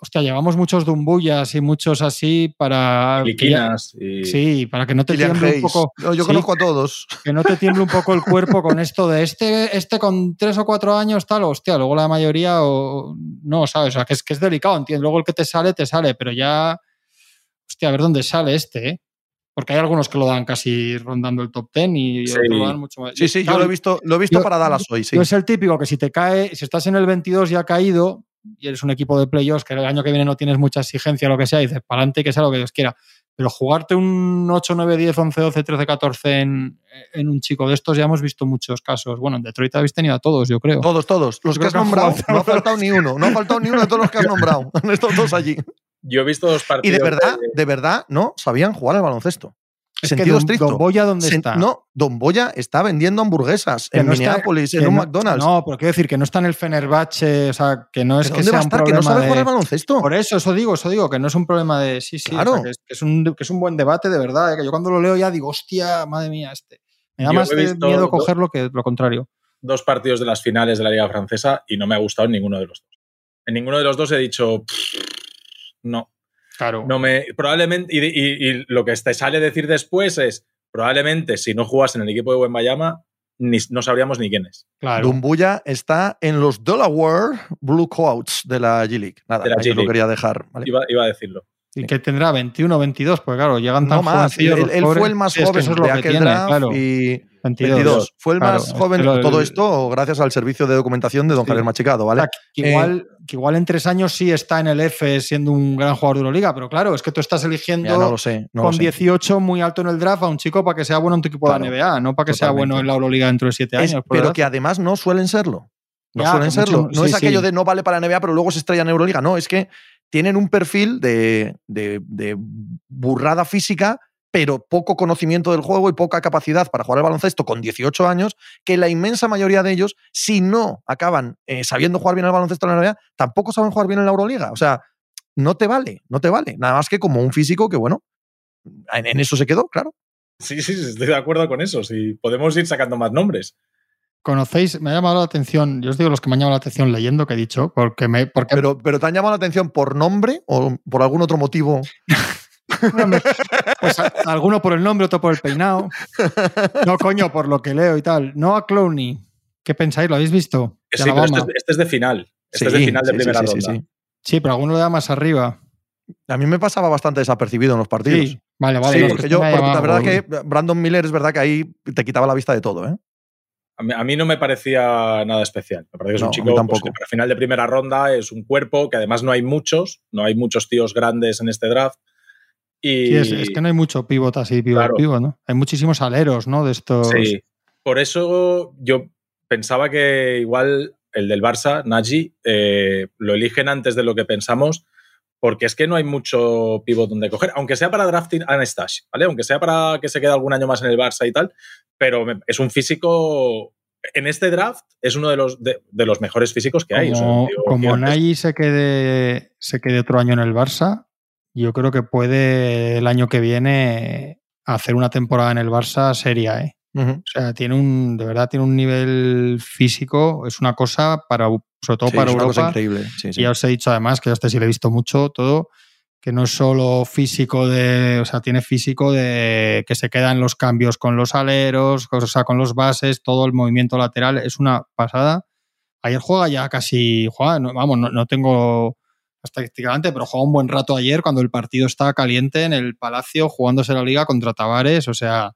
hostia, llevamos muchos dumbullas y muchos así para. Liquinas y... Sí, para que no te tiemble un poco. No, yo sí, conozco a todos. que no te tiemble un poco el cuerpo con esto de este, este con tres o cuatro años, tal, hostia, luego la mayoría o no, ¿sabes? O sea, que es, que es delicado, entiendo. Luego el que te sale, te sale, pero ya, hostia, a ver dónde sale este, ¿eh? Porque hay algunos que lo dan casi rondando el top ten y Sí. otros lo dan mucho más. Sí, sí, yo lo he visto, lo he visto yo- para Dallas hoy, sí. yo es el típico que si te cae, si estás en el 22 y ha caído y eres un equipo de playoffs que el año que viene no tienes mucha exigencia o lo que sea, y dices, para adelante, que sea lo que Dios quiera. Pero jugarte un 8, 9, 10, 11, 12, 13, 14 en, en un chico de estos ya hemos visto muchos casos. Bueno, en Detroit habéis tenido a todos, yo creo. Todos, todos. Los Yo que has que nombrado, jugado no ha faltado ni uno. No ha faltado ni uno de todos los que has nombrado. Han estado todos allí. Yo he visto dos Y partidos. de verdad, de verdad, no sabían jugar al baloncesto. Es que Don, estricto. Don Boya, ¿dónde Sen- está? No, Don Boya está vendiendo hamburguesas Que en no Minneapolis, en un no- McDonald's. No, pero quiero decir que no está en el Fenerbahce, o sea, que no es ¿Pero que ¿Dónde va sea a un estar? Que no sabe de... jugar al baloncesto. Por eso, eso digo, eso digo, que no es un problema de sí, sí, o sea, Claro. que, es, que es un, que es un buen debate de verdad, ¿eh? que yo cuando lo leo ya digo, hostia, madre mía, este. Me da Yo más miedo do- cogerlo que lo contrario. dos partidos de las finales de la Liga Francesa y no me ha gustado en ninguno de los dos. En ninguno de los dos he dicho, "Pff, no, Claro. no me. Probablemente, y, y- y lo que te sale decir después es, probablemente si no jugas en el equipo de Wembayama, ni, no sabríamos ni quién es. claro. Dumbuya está en los Delaware Blue Coats de la G-League. Nada, De la ahí lo quería dejar. ¿vale? Iba, iba a decirlo. Y que tendrá 21, 22, pues claro, llegan tan No más. Él, él fue el más Sí, es que joven eso es de lo que tiene, draft claro. y 22. 22. Fue el Claro, más joven. lo- Todo el- esto gracias al servicio de documentación de don Sí. Javier Machicado, O ¿vale? sea, que igual, que igual en tres años sí está en el F siendo un gran jugador de Euroliga, pero claro, es que tú estás eligiendo Ya no lo sé. no lo con sé. 18 muy alto en el draft a un chico para que sea bueno en tu equipo Claro, de NBA, no para que sea bueno en la Euroliga dentro de siete años. pero que además no suelen serlo. No Ya, suelen mucho- serlo. no sí, es aquello sí. de no vale para NBA, pero luego se estrella en Euroliga. No, es que tienen un perfil de, de- de burrada física, pero poco conocimiento del juego y poca capacidad para jugar al baloncesto con 18 años, que la inmensa mayoría de ellos, si no acaban eh, sabiendo jugar bien al baloncesto en la NBA, tampoco saben jugar bien en la Euroliga. O sea, no te vale, no te vale. Nada más que como un físico que, bueno, en, en eso se quedó, claro. Sí, sí, sí, estoy de acuerdo con eso. Sí, podemos ir sacando más nombres. ¿Conocéis? Me ha llamado la atención, yo os digo los que me han llamado la atención leyendo que he dicho, porque me. Porque Pero, pero ¿te han llamado la atención por nombre o por algún otro motivo? pues a- alguno por el nombre, otro por el peinado. No, coño, por lo que leo y tal. Noah Clowney. ¿Qué pensáis? ¿Lo habéis visto? De Sí, pero este, este es de final. Este es de final de sí, primera sí, sí, ronda. sí, sí. Sí, pero alguno le da más arriba. A mí me pasaba bastante desapercibido en los partidos. Sí, vale, vale. Sí, no, porque pues yo, la verdad que Brandon Miller es verdad que ahí te quitaba la vista de todo, ¿eh? A mí, a mí no me parecía nada especial. Me parece que es No, un a chico pues, tampoco. que para final de primera ronda es un cuerpo que además no hay muchos, no hay muchos tíos grandes en este draft. Y Sí, es, es que no hay mucho pivot así, pivot, Claro. pivot, ¿no? Hay muchísimos aleros, ¿no? De estos. Sí. Por eso yo pensaba que igual el del Barça, Nagy, eh, lo eligen antes de lo que pensamos, porque es que no hay mucho pivot donde coger, aunque sea para drafting a Stash, ¿vale? Aunque sea para que se quede algún año más en el Barça y tal, pero es un físico. En este draft es uno de los, de, de los mejores físicos que hay. o sea, Como. Nagy se quede, se quede otro año en el Barça, yo creo que puede el año que viene hacer una temporada en el Barça seria, ¿eh? O sea, tiene un, de verdad, tiene un nivel físico, es una cosa para, sobre todo Sí, para es una cosa Europa. increíble. Sí, sí. Y ya os he dicho además que a este sí le he visto mucho todo, que no es solo físico de, o sea, tiene físico de que se queda en los cambios con los aleros, o sea, con los bases, todo el movimiento lateral, es una pasada. Ayer juega ya casi, juega, no- vamos, no, no tengo estadísticamente, pero juega un buen rato ayer cuando el partido estaba caliente en el Palacio jugándose la liga contra Tavares, o sea,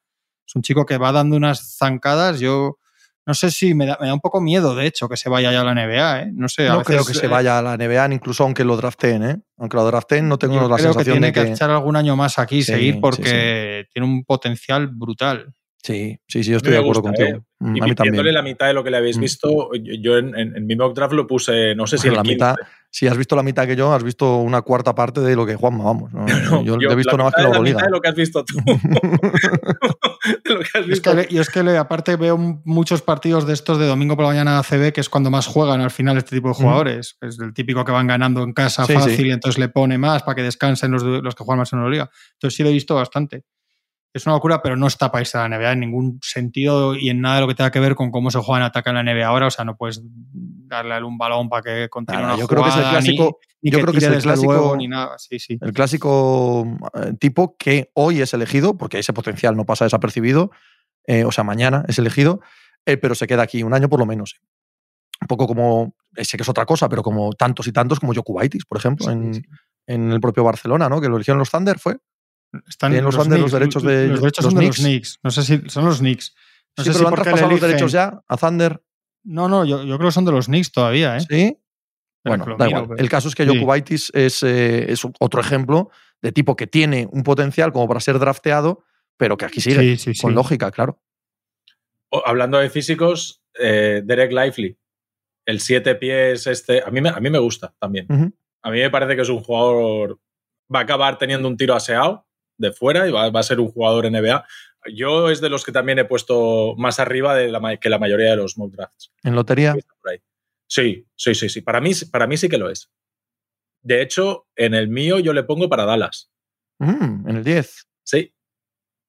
es un chico que va dando unas zancadas, yo no sé si me da, me da un poco miedo, de hecho, que se vaya ya a la NBA, ¿eh? No sé, a No veces, creo que se eh, vaya a la NBA, incluso aunque lo draften, ¿eh? Aunque lo draften, no tengo yo la creo que sensación tiene de que, que. echar algún año más aquí, Sí, seguir, sí, porque tiene un potencial brutal. Sí, sí, sí, yo estoy me de acuerdo gusta, contigo. Mm, Y a mí también. la mitad de lo que le habéis Mm. visto, yo, yo en, en- en mi mock draft lo puse, no sé si el la 15. mitad, si has visto la mitad que yo, has visto una cuarta parte de lo que Juanma, vamos. ¿no? No, yo, yo he visto la nada más que mitad la Euroliga. mitad de lo que has visto tú. Lo que has Yo es que, yo es que aparte veo muchos partidos de estos de domingo por la mañana ACB, que es cuando más juegan al final este tipo de jugadores. Es el típico que van ganando en casa Sí, fácil sí. y entonces le pone más para que descansen los, los que juegan más en la liga. Entonces sí lo he visto bastante. Es una locura, pero no está para irse a la NBA en ningún sentido y en nada de lo que tenga que ver con cómo se juega en ataque en la NBA ahora. O sea, no puedes darle un balón para que continúe yo creo que es el ni- clásico, ni yo que creo que es el clásico- luego, ni nada. Sí, sí. el clásico eh, tipo que hoy es elegido, porque ese potencial no pasa desapercibido, eh, o sea, mañana es elegido, eh, pero se queda aquí un año por lo menos. Un poco como, sé que es otra cosa, pero como tantos y tantos como Jokubaitis, por ejemplo, Sí, en, en el propio Barcelona, ¿no? Que lo eligieron los Thunder, ¿fue? Están los los derechos de- Los derechos los son de los Knicks. No sé si son los Knicks. No sí, sé pero si lo han traspasado los derechos ya a Thunder. No, no, yo, yo creo que son de los Knicks todavía, ¿eh? Sí. Bueno, da miro, igual. pero- El caso es que Sí. Jokubaitis es, eh, es otro ejemplo de tipo que tiene un potencial como para ser drafteado, pero que aquí sigue, Sí, sí, con sí. lógica, claro. O- Hablando de físicos, eh, Derek Lively, el siete pies este, a mí, me, a mí me gusta también. A mí me parece que es un jugador, va a acabar teniendo un tiro aseado de fuera y va, va a ser un jugador NBA. Yo es de los que también he puesto más arriba de la, que la mayoría de los mock drafts. En lotería. Sí, sí, sí, sí. Para mí, para mí sí que lo es. De hecho, en el mío yo le pongo para Dallas. Mm, en el 10. Sí.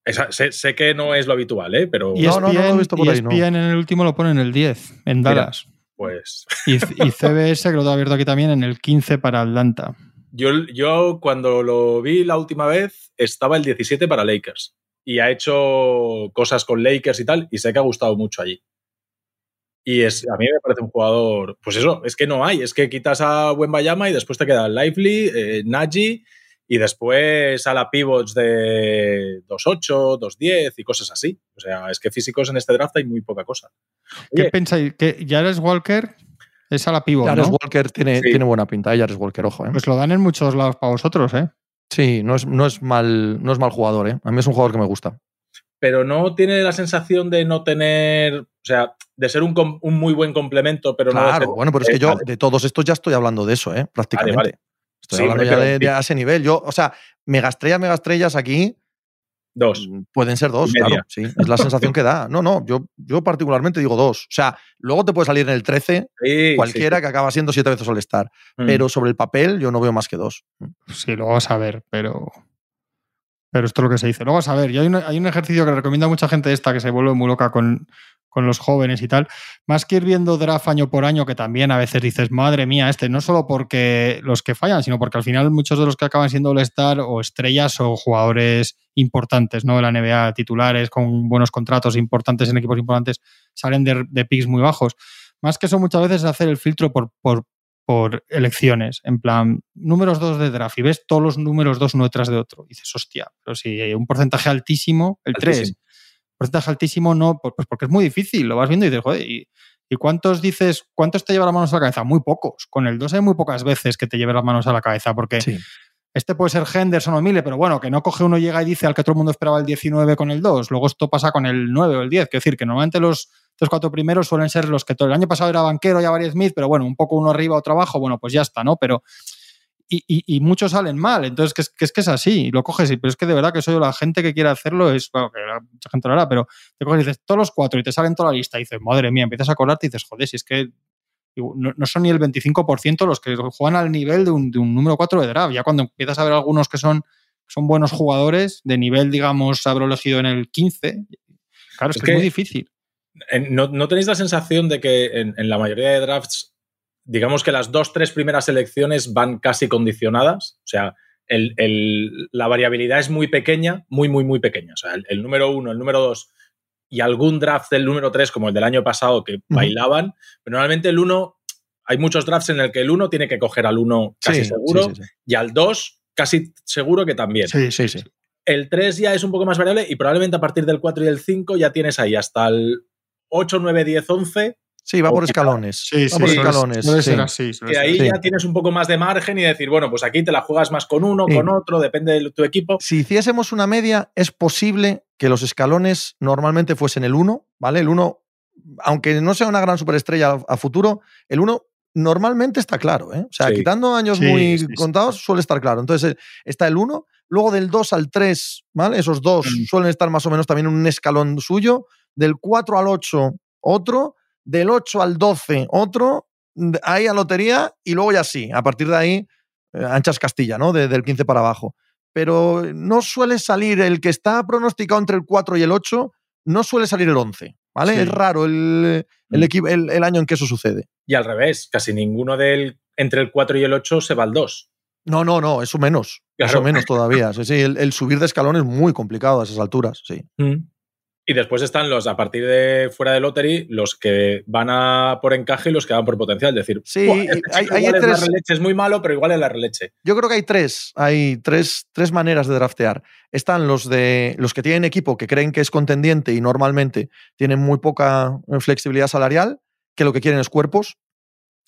Esa- sé, sé que no es lo habitual, ¿eh? pero Y No, no, no lo he visto por ahí, no. ESPN en el último lo pone en el 10, en Mira. Dallas. pues Y, y CBS, que lo he abierto aquí también, en el 15 para Atlanta. Yo, yo cuando lo vi la última vez estaba el 17 para Lakers y ha hecho cosas con Lakers y tal y sé que ha gustado mucho allí. Y es, a mí me parece un jugador, pues eso, es que no hay, es que quitas a Wembayama y después te queda Lively, eh, Nagy y después a la pivots de 2.8, 2.10 y cosas así. O sea, es que físicos en este draft hay muy poca cosa. ¿Qué pensáis? ¿Que Jares Walker es a la pivot, Jares ¿no? Walker tiene, Sí. tiene buena pinta, ¿eh? Jares Walker, ojo. ¿eh? Pues lo dan en muchos lados para vosotros, ¿eh? sí, no es, no, es mal, no es mal jugador. ¿eh? A mí es un jugador que me gusta. pero no tiene la sensación de no tener, o sea, de ser un, com- un muy buen complemento, pero no de Claro, bueno, pero es Eh, que yo vale. de todos estos ya estoy hablando de eso, ¿eh? prácticamente. vale. Estoy Sí, hablando ya de, de a ese nivel. Yo, o sea, megaestrellas, megaestrellas aquí Dos. mm, pueden ser dos, claro. Sí, es la sensación que da. No, no, yo, yo particularmente digo dos. O sea, luego te puede salir en el 13 Sí, cualquiera que acaba siendo siete veces All-Star. Mm. Pero sobre el papel yo no veo más que dos. Sí, luego vas a ver, pero. Pero esto es lo que se dice. Luego vas a ver. Y hay un, hay un ejercicio que recomienda mucha gente esta que se vuelve muy loca con, con los jóvenes y tal. Más que ir viendo draft año por año, que también a veces dices, madre mía, este, no solo porque los que fallan, sino porque al final muchos de los que acaban siendo All-Star o estrellas o jugadores importantes, ¿no? De la NBA, titulares con buenos contratos importantes en equipos importantes, salen de, de picks muy bajos. Más que eso, muchas veces es hacer el filtro por, por, por elecciones, en plan, números dos de draft, y ves todos los números dos uno detrás de otro. Y dices, hostia, pero si hay un porcentaje altísimo, el 3, Altísimo. Porcentaje altísimo no, pues porque es muy difícil, lo vas viendo y dices, joder, ¿y, y cuántos dices, cuántos te lleva las manos a la cabeza? Muy pocos. Con el 2 hay muy pocas veces que te lleve las manos a la cabeza, porque Sí. este puede ser Henderson o Mille, pero bueno, que no coge uno, llega y dice al que todo el mundo esperaba el 19 con el 2, luego esto pasa con el 9 o el 10, quiero decir que normalmente los tres cuatro primeros suelen ser los que todo el año pasado era banquero y Barry Smith, pero bueno, un poco uno arriba, otro abajo, bueno, pues ya está, ¿no? Pero y, y- y muchos salen mal, entonces que es, que es que es así, lo coges, y, pero es que de verdad que soy la gente que quiere hacerlo, es, bueno, que mucha gente lo hará, pero te coges y dices todos los cuatro y te salen toda la lista y dices, madre mía, empiezas a acordarte y dices, joder, si es que no, no son ni el 25% los que juegan al nivel de un, de un número 4 de draft. Ya cuando empiezas a ver algunos que son, son buenos jugadores, de nivel, digamos, habrá elegido en el 15, claro, es, Es que, es muy difícil. En- ¿No, no tenéis la sensación de que en, en la mayoría de drafts, digamos que las dos, tres primeras elecciones van casi condicionadas? O sea, el- el- la variabilidad es muy pequeña, muy, muy, muy pequeña. O sea, el, el número uno, el número dos y algún draft del número tres, como el del año pasado, que bailaban, pero normalmente el uno, hay muchos drafts en el que el uno tiene que coger al uno casi Sí, seguro sí, sí, sí. y al dos casi seguro que también. Sí, sí, sí. El 3 ya es un poco más variable y probablemente a partir del 4 y el 5 ya tienes ahí hasta el 8, 9, 10, 11, Sí, va por escalones. Sí, va sí, por sí, escalones. suele sí. ser así. suele que ser ahí Sí. ya tienes un poco más de margen y decir, bueno, pues aquí te la juegas más con uno, Sí. con otro, depende de tu equipo. Si hiciésemos una media, es posible que los escalones normalmente fuesen el 1, ¿vale? El 1, aunque no sea una gran superestrella a, futuro, el 1 normalmente está claro, ¿eh? O sea, Sí. quitando años Sí, muy sí, sí. contados, suele estar claro. Entonces, eh, está el 1, luego del 2 al 3, ¿vale? Esos dos Mm. suelen estar más o menos también en un escalón suyo. Del 4 al 8, otro. Del 8 al 12, otro. Ahí a lotería y luego ya sí. A partir de ahí, eh, anchas Castilla, ¿no? De- del 15 para abajo pero no suele salir el que está pronosticado entre el 4 y el 8, no suele salir el 11, ¿vale? Sí. Es raro el, el, Mm. el- el año en que eso sucede. Y al revés, casi ninguno del entre el 4 y el 8 se va al 2. No, no, no, eso menos. Eso menos todavía. Sí, sí, el, el subir de escalón es muy complicado a esas alturas, sí. Y después están los, a partir de fuera de lottery, los que van a por encaje y los que van por potencial. Es decir, Sí, "Buah, este hay- es tres- releche, es muy malo, pero igual es la releche. Yo creo que hay tres, hay tres, tres maneras de draftear. Están los de los que tienen equipo que creen que es contendiente y normalmente tienen muy poca eh, flexibilidad salarial, que lo que quieren es cuerpos.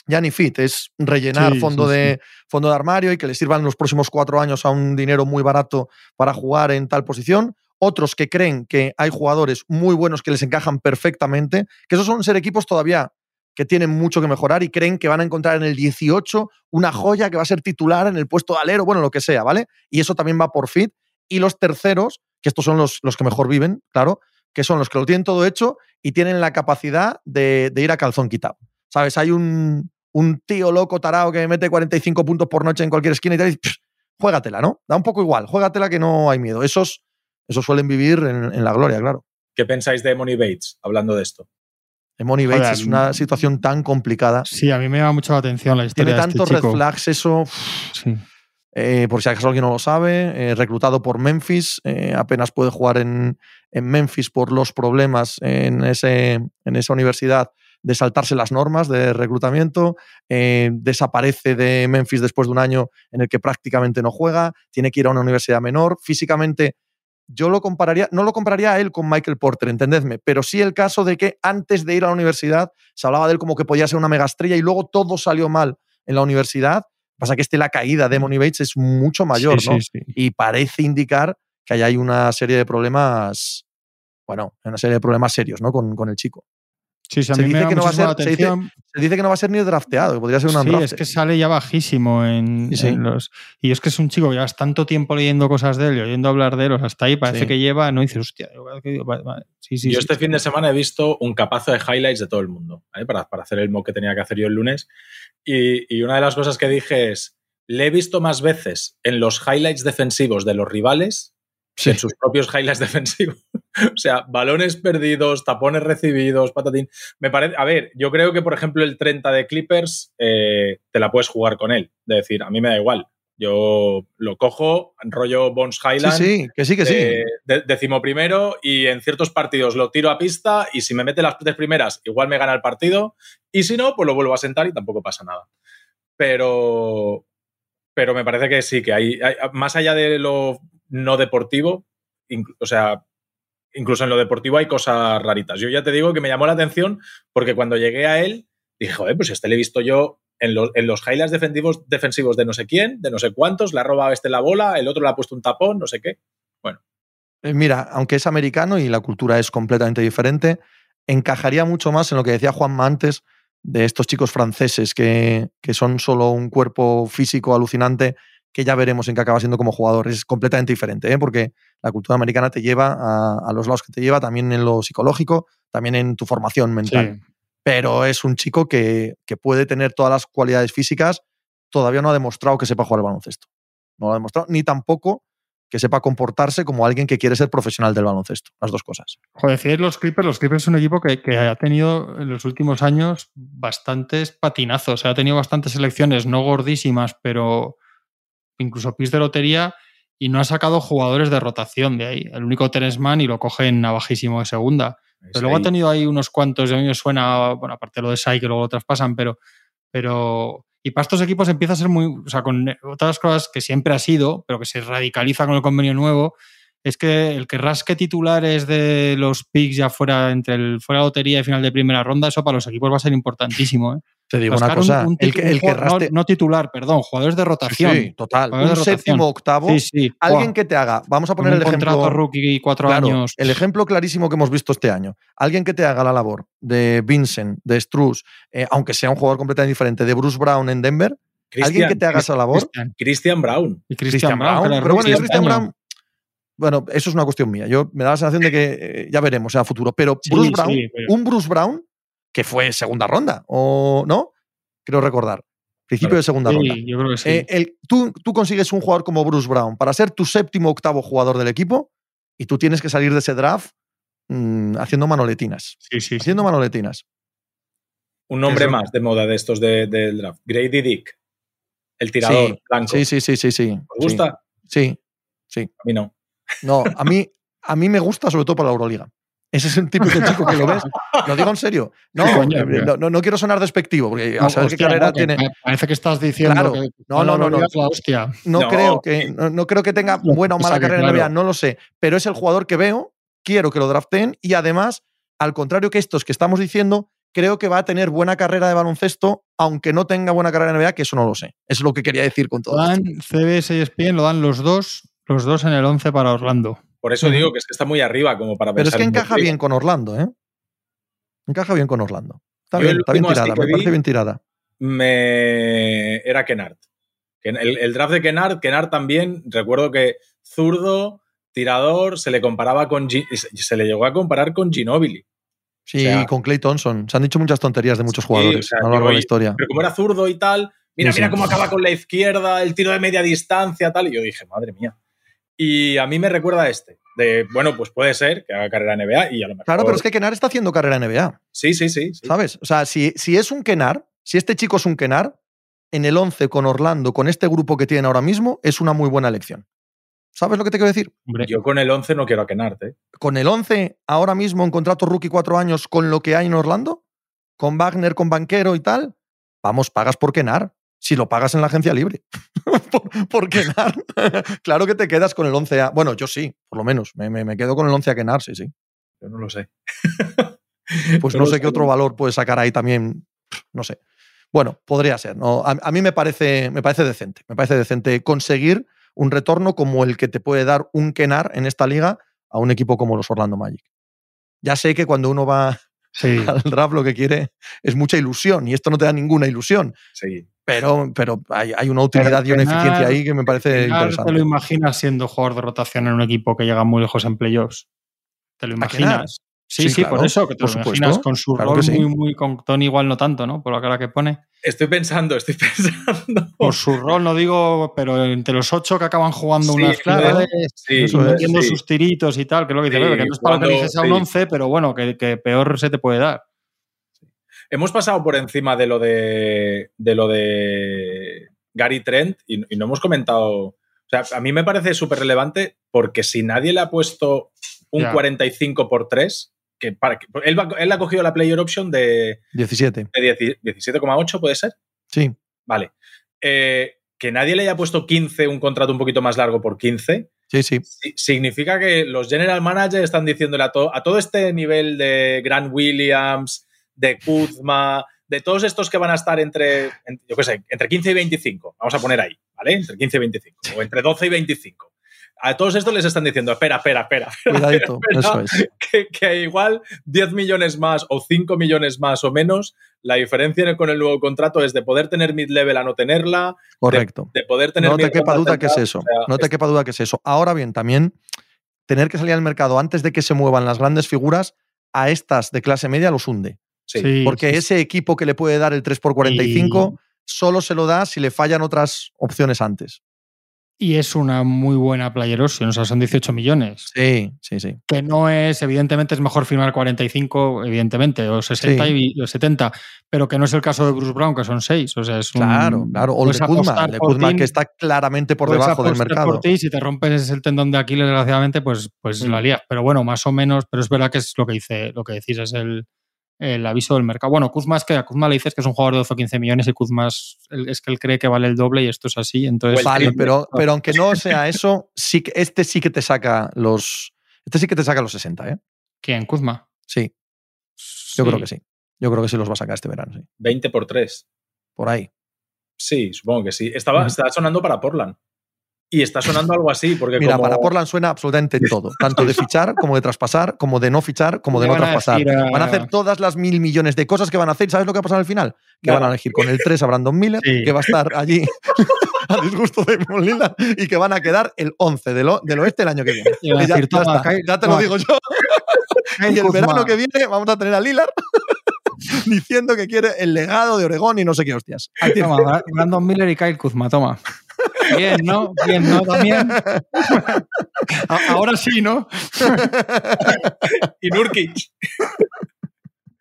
Ya ni fit, es rellenar Sí, fondo, sí, de, fondo de armario y que les sirvan los próximos cuatro años a un dinero muy barato para jugar en tal posición. Otros que creen que hay jugadores muy buenos que les encajan perfectamente, que esos son ser equipos todavía que tienen mucho que mejorar y creen que van a encontrar en el 18 una joya que va a ser titular en el puesto de alero, bueno, lo que sea, ¿vale? Y eso también va por fit. Y los terceros, que estos son los, los que mejor viven, claro, que son los que lo tienen todo hecho y tienen la capacidad de, de ir a calzón quitado. ¿Sabes? Hay un, un tío loco tarao que mete 45 puntos por noche en cualquier esquina y y pff, juégatela, ¿no? Da un poco igual, juégatela que no hay miedo. Esos, esos suelen vivir en, en la gloria, claro. ¿Qué pensáis de Money Bates hablando de esto? Money Bates Joder, es una situación tan complicada. Sí, a mí me llama mucho la atención la historia Tiene de este tantos red flags, eso. Sí. Eh, por si acaso alguien no lo sabe, eh, reclutado por Memphis, eh, apenas puede jugar en, en, Memphis por los problemas en, ese, en esa universidad de saltarse las normas de reclutamiento, eh, desaparece de Memphis después de un año en el que prácticamente no juega, tiene que ir a una universidad menor, físicamente yo lo compararía, no lo compararía a él con Michael Porter, entendedme, pero sí el caso de que antes de ir a la universidad se hablaba de él como que podía ser una megaestrella y luego todo salió mal en la universidad. Pasa que este la caída de Money Bates es mucho mayor, Sí, ¿no? sí, sí. Y parece indicar que ahí hay una serie de problemas, bueno, una serie de problemas serios, ¿no? Con, con el chico. Sí, sí, a Se mí dice que no va a ser- la se dice- atención. Se dice que no va a ser ni drafteado, que podría ser un Sí, es que sale ya bajísimo en, Sí, sí. en los. Y es que es un chico que llevas tanto tiempo leyendo cosas de él y oyendo hablar de él, o sea, hasta ahí parece Sí. que lleva, no dices, hostia, vale, vale. sí, sí. yo sí, este sí. fin de semana he visto un capazo de highlights de todo el mundo, ¿vale? para, para hacer el mock que tenía que hacer yo el lunes. Y, y una de las cosas que dije es, le he visto más veces en los highlights defensivos de los rivales Sí. en sus propios highlights defensivos. o sea, balones perdidos, tapones recibidos, patatín. Me parece, a ver, yo creo que, por ejemplo, el 30 de Clippers eh, te la puedes jugar con él. De decir, a mí me da igual. Yo lo cojo, rollo Bones Sí, Highland. sí, que sí, que sí. eh, de- décimo primero y en ciertos partidos lo tiro a pista y si me mete las tres primeras igual me gana el partido y si no pues lo vuelvo a sentar y tampoco pasa nada pero pero me parece que sí que hay, hay- más allá de lo no deportivo o sea incluso en lo deportivo hay cosas raritas yo ya te digo que me llamó la atención porque cuando llegué a él dije joder pues este le he visto yo en los, en los highlights defensivos, defensivos de no sé quién, de no sé cuántos, le ha robado este la bola, el otro le ha puesto un tapón, no sé qué. Eh, Mira, aunque es americano y la cultura es completamente diferente, encajaría mucho más en lo que decía Juanma antes de estos chicos franceses que, que son solo un cuerpo físico alucinante que ya veremos en qué acaba siendo como jugador. Es completamente diferente, ¿eh? porque la cultura americana te lleva a, a los lados que te lleva, también en lo psicológico, también en tu formación mental. Sí. Pero es un chico que, que puede tener todas las cualidades físicas, todavía no ha demostrado que sepa jugar al baloncesto. No lo ha demostrado, ni tampoco que sepa comportarse como alguien que quiere ser profesional del baloncesto. Las dos cosas. Joder, decir los Clippers, los Clippers es un equipo que, que ha tenido en los últimos años bastantes patinazos. Ha tenido bastantes selecciones, no gordísimas, pero incluso pis de lotería, y no ha sacado jugadores de rotación de ahí. El único Terence Mann y lo cogen a bajísimo de segunda. Pero luego ha tenido ahí unos cuantos, a mí me suena, bueno, aparte de lo de Sai, que luego lo traspasan, pero, pero. Y para estos equipos empieza a ser muy. O sea, con otras cosas que siempre ha sido, pero que se radicaliza con el convenio nuevo, es que el que rasque titulares de los picks ya fuera entre el fuera de lotería y final de primera ronda, eso para los equipos va a ser importantísimo. ¿eh? Te digo una Rascar un- cosa, un el titu- que, el que un jugador- raste... no, no titular, perdón, jugadores de rotación. Sí, total. Un rotación. séptimo, octavo. Sí, sí. Alguien que te haga, vamos a poner un el contrato ejemplo. rookie cuatro Claro, años. el ejemplo clarísimo que hemos visto este año. Alguien que te haga la labor de Vincent, de Struz, eh, aunque sea un jugador completamente diferente, de Bruce Brown en Denver, alguien que te haga esa labor, Christian, Christian Brown. y Christian, Brown, era pero bueno, este Christian año. Brown, bueno, eso es una cuestión mía. Yo me da la sensación de que eh, ya veremos en el futuro. Pero Sí, Bruce sí, Brown, pero- un Bruce Brown que fue segunda ronda, o no, creo recordar, principio Claro. de segunda ronda. Sí, yo creo que sí. Eh, el- tú, tú consigues un jugador como Bruce Brown para ser tu séptimo octavo jugador del equipo y tú tienes que salir de ese draft mm, haciendo manoletinas. sí, sí, sí. Haciendo manoletinas. Un nombre Eso- más de moda de estos de- del draft. Grady Dick. El tirador Sí, blanco. Sí, sí, sí, sí, sí. ¿Os gusta? Sí, sí. A mí no. No, a mí, a mí me gusta sobre todo para la Euroliga. Ese es el típico chico que lo ves. Lo digo en serio. No, Coño, eh, no, no- no quiero sonar despectivo, porque a saber qué carrera que tiene. pa- Parece que estás diciendo Claro. que No, no, no, no. la hostia. No, No, creo que, no, no creo que tenga buena o mala carrera en claro. NBA, no lo sé. Pero es el jugador que veo, quiero que lo draften y además, al contrario que estos que estamos diciendo, creo que va a tener buena carrera de baloncesto, aunque no tenga buena carrera en NBA, que eso no lo sé. Es lo que quería decir con todo. Lo esto. dan CBS y ESPN, lo dan los dos, los dos en el 11 para Orlando. Por eso digo que es que está muy arriba como para Pero es pensar que en encaja Bundesliga. bien con Orlando, ¿eh? Encaja bien con Orlando. Está bien, está bien tirada, que me vi- parece bien tirada. me era Kennard. Ken- El, el draft de Kennard, Kennard también, recuerdo que zurdo, tirador, se le comparaba con Gi- se se le llegó a comparar con Ginobili. Sí, O sea- con Clay Thompson. Se han dicho muchas tonterías de muchos jugadores o sea, a lo largo de la historia. Pero como era zurdo y tal, mira, Sí, mira sí. cómo acaba con la izquierda, el tiro de media distancia, tal. Y yo dije, madre mía. Y a mí me recuerda a este. De, bueno, pues puede ser que haga carrera en NBA y a lo mejor. Claro, pero es que Kenar está haciendo carrera en NBA. Sí, sí, sí. sí. ¿Sabes? O sea, si, si es un Kenar, si este chico es un Kenar, en el 11 con Orlando, con este grupo que tienen ahora mismo, es una muy buena elección. ¿Sabes lo que te quiero decir? Hombre, Yo con el 11 no quiero a Kennard, ¿eh? Con el 11, ahora mismo en contrato rookie cuatro años, con lo que hay en Orlando, con Wagner, con Banquero y tal, vamos, pagas por Kenar. Si lo pagas en la agencia libre. por, por Kenar. claro que te quedas con el 11A. Bueno, yo sí, por lo menos. Me, me- me quedo con el 11 a Kenar, sí, sí. Yo no lo sé. Pues No sé qué otro valor puede sacar ahí también. No sé. Bueno, podría ser. ¿no? A, a mí me parece, me parece decente. Me parece decente conseguir un retorno como el que te puede dar un Kenar en esta liga a un equipo como los Orlando Magic. Ya sé que cuando uno va Sí. Al draft lo que quiere es mucha ilusión y esto no te da ninguna ilusión. Sí. Pero, pero hay, hay una utilidad y una eficiencia ahí que me parece Kenar, ¿Te lo interesante. imaginas siendo jugador de rotación en un equipo que llega muy lejos en playoffs? ¿Te lo imaginas? Sí, Sí, sí, claro, por eso, que te por lo supuesto, imaginas con su claro rol sí. muy, muy con Tony igual no tanto, ¿no? Por la cara que pone. Estoy pensando, estoy pensando. Por su rol, no digo, pero entre los ocho que acaban jugando Sí, unas es, metiendo sí. sus tiritos y tal, que es lo que dice que no es para lo que dices a un sí. 11, pero bueno, que, que peor se te puede dar. Hemos pasado por encima de lo de, de lo de Gary Trent y, y no hemos comentado. O sea, a mí me parece súper relevante porque si nadie le ha puesto un Ya. 45 por 3, que para que, él, va- él ha cogido la player option de, 17. de 10 17,8, ¿puede ser? Sí. Vale. Eh, que nadie le haya puesto 15, un contrato un poquito más largo por 15, Sí, sí. si- significa que los general managers están diciéndole a, to- a todo este nivel de Grant Williams, de Kuzma, de todos estos que van a estar entre, en- yo qué sé, entre 15 y 25, vamos a poner ahí, ¿vale? Entre 15 y 25, o entre 12 y 25. A todos estos les están diciendo, espera, espera, espera, Cuidadito. espera, Eso es. que, que igual 10 millones más o 5 millones más o menos, la diferencia con el nuevo contrato es de poder tener mid-level a no tenerla, Correcto. de poder tener... No te quepa duda que es eso. o sea, No te quepa duda que es eso. Ahora bien, también tener que salir al mercado antes de que se muevan las grandes figuras, a estas de clase media los hunde. sí. Porque sí, ese equipo que le puede dar el 3x45 solo se lo da si le fallan otras opciones antes. Y es una muy buena player o sea, son 18 millones. Sí, sí, sí. Que no es, evidentemente, es mejor firmar 45, evidentemente, o 60 Sí. y o 70, pero que no es el caso de Bruce Brown, que son 6. O sea, es un- Claro, claro. O el de Kuzma, de que está claramente por debajo del mercado. por ti, si te rompes el tendón de Aquiles, desgraciadamente, pues, pues la lías. Pero bueno, más o menos, pero es verdad que es lo que dice, lo que decís, es el, el aviso del mercado. Bueno, Kuzma es que a Kuzma le dices que es un jugador de 12 o 15 millones y Kuzma es, es que él cree que vale el doble y esto es así. Entonces, Vale, pero, pero aunque no sea eso, sí que, este sí que te saca los. Este sí que te saca los 60, ¿eh? ¿quién? Kuzma. Sí, yo creo que sí. Yo creo que sí los va a sacar este verano, sí. 20 por 3. Por ahí. Sí, supongo que sí. Estaba, está sonando para Portland. Y está sonando algo así, porque Mira, como- para Portland suena absolutamente todo, tanto de fichar como de traspasar, como de no fichar, como de no van traspasar. a- Van a hacer todas las mil millones de cosas que van a hacer. ¿Sabes lo que va a pasar al final? Que van a elegir con el 3 a Brandon Miller, Sí. que va a estar allí a disgusto de Molina y que van a quedar el 11 del, del oeste el año que viene. Y Y ya, decir, ya toma, está, cae- ya te lo digo yo. Y el verano que viene vamos a tener a Lillard diciendo que quiere el legado de Oregón y no sé qué hostias. Toma, Bra- Brandon Miller y Kyle Kuzma, toma. Bien, ¿no? Bien, ¿no? También. Ahora sí, ¿no? Y Nurkic.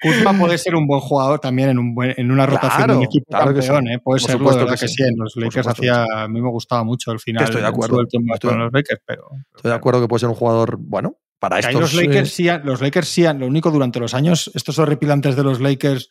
Kuzma puede ser un buen jugador también en, un buen- en una rotación de Claro, un equipo claro que campeón, ¿eh? Puede Por serlo, supuesto de que que sí. En los Lakers hacía, a mí me gustaba mucho el final. estoy de acuerdo. Estoy- con los Lakers, pero... Estoy de acuerdo que puede ser un jugador, bueno, para estos. los Lakers eh, sí, los Lakers sí, han- lo único durante los años, estos horripilantes de los Lakers,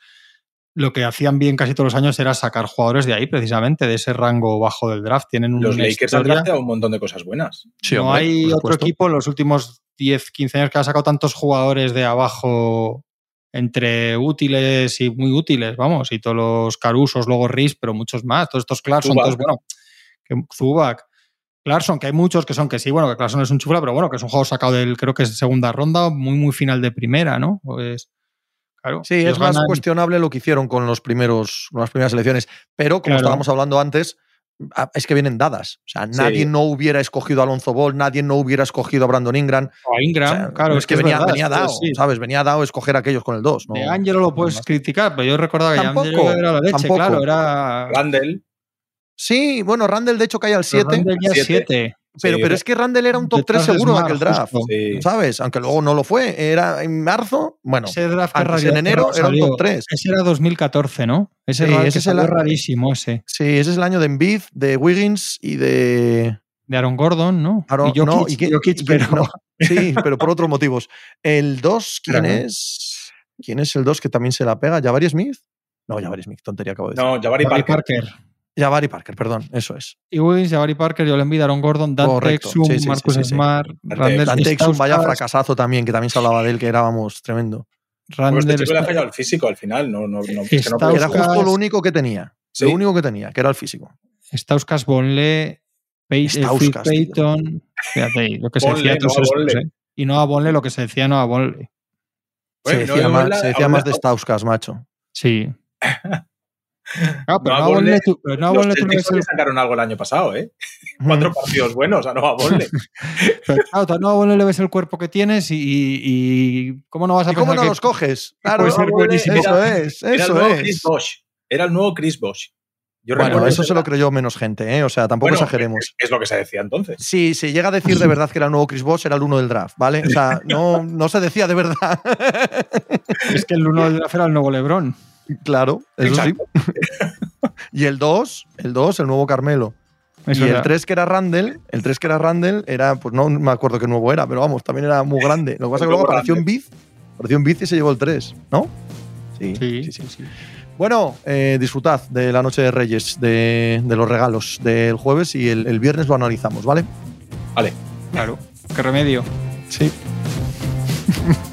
lo que hacían bien casi todos los años era sacar jugadores de ahí, precisamente, de ese rango bajo del draft. Tienen Los una Lakers han drafteado un montón de cosas buenas. sí, no hombre, hay otro supuesto. equipo en los últimos 10, 15 años que ha sacado tantos jugadores de abajo entre útiles y muy útiles, vamos, y todos los Carusos, luego Riz, pero muchos más, todos estos Clarkson, Zubac. entonces, bueno, que Zubac, Clarkson, que hay muchos que son que sí, bueno, que Clarkson es un chufla, pero bueno, que es un juego sacado del, creo que es segunda ronda, muy, muy final de primera, ¿no? Pues, claro. Sí, es más ganan- cuestionable lo que hicieron con los primeros, con las primeras elecciones. Pero como Claro. estábamos hablando antes, es que vienen dadas. O sea, Sí. nadie no hubiera escogido a Alonso Ball, nadie no hubiera escogido a Brandon Ingram. O a Ingram, O sea, claro, es que, venía, verdad, venía dado, sí. ¿sabes? Venía dado escoger a aquellos con el 2. ¿no? De Angelo lo puedes criticar, pero yo recordaba que Tampoco, Angelo era la leche, tampoco. claro, era. Randall. Sí, bueno, Randall de hecho cae al 7. Randall ya Siete. 7. Pero, Sí, pero es que Randall era un top 3 Detrás de seguro en aquel draft. Sí. ¿Sabes? Aunque luego no lo fue. Era en marzo. Bueno, Ese draft antes, radio- en enero era un top 3. Ese era 2014, ¿no? Ese, Sí, era el ese es el rarísimo ese. Sí, ese es el año de Embiid, de Wiggins y de. De Aaron Gordon, ¿no? Aaron- y Jokic, no, y que- Jokic, pero no. Sí, pero por otros motivos. El 2, ¿quién Claro. es? ¿Quién es el 2 que también se la pega? ¿Jabari Smith? No, Jabari Smith, tontería acabo de decir. No, Jabari Parker. Parker. Jabari Parker, perdón, eso es. Y Wiggins, Jabari Parker, Joel Embiid, Aaron Gordon, Dan Correcto, Exum, sí, sí, Marcus sí, sí. Smart, Randall Dante Exum, vaya fracasazo también, que también se hablaba de él, que era, vamos, tremendo. Pues este Randall chico le ha fallado el físico al final. No, no, no, que era justo lo único que tenía. Sí. Lo único que tenía, que era el físico. Stauskas, Bonle, Pey- eh, Stauskas. Payton. Fíjate, ahí, lo que se decía todos no a estos, Bonle. ¿eh? Y no a Bonle lo que se decía, no a Bonle. se decía, más, se decía más de Stauskas, macho. Sí. Ah, pero no, Bonle, tu, pero no los Celtics el... sacaron algo el año pasado, ¿eh? Cuatro partidos buenos a Nova Bonle. pero claro, a Nova Bonle le ves el cuerpo que tienes y, y, y ¿cómo no vas a ¿Y cómo no que los coges? Claro, Pues ser buenísimo. Eso es, Era el eso nuevo es. Chris Bosh. Era el nuevo Chris Bosh. Yo Bueno, eso se lo creyó menos gente, ¿eh? O sea, tampoco Bueno, exageremos. Es, es lo que se decía entonces. Si se llega a decir de verdad que era el nuevo Chris Bosh, era el uno del draft, ¿vale? O sea, no, no se decía de verdad. Es que el uno del draft era el nuevo Lebron. Claro, eso Exacto. sí. y el 2, el 2, el nuevo Carmelo. Eso y era. el 3 que era Randall, el 3 que era Randall era, pues no me acuerdo qué nuevo era, pero vamos, también era muy grande. Lo que pasa es que luego apareció en. Biz, apareció en Biz y se llevó el 3, ¿no? Sí, Sí, sí, sí. sí, sí. Bueno, eh, disfrutad de la noche de Reyes, de, de los regalos del jueves y el, el viernes lo analizamos, ¿vale? Vale. Claro. ¿Qué remedio? Sí.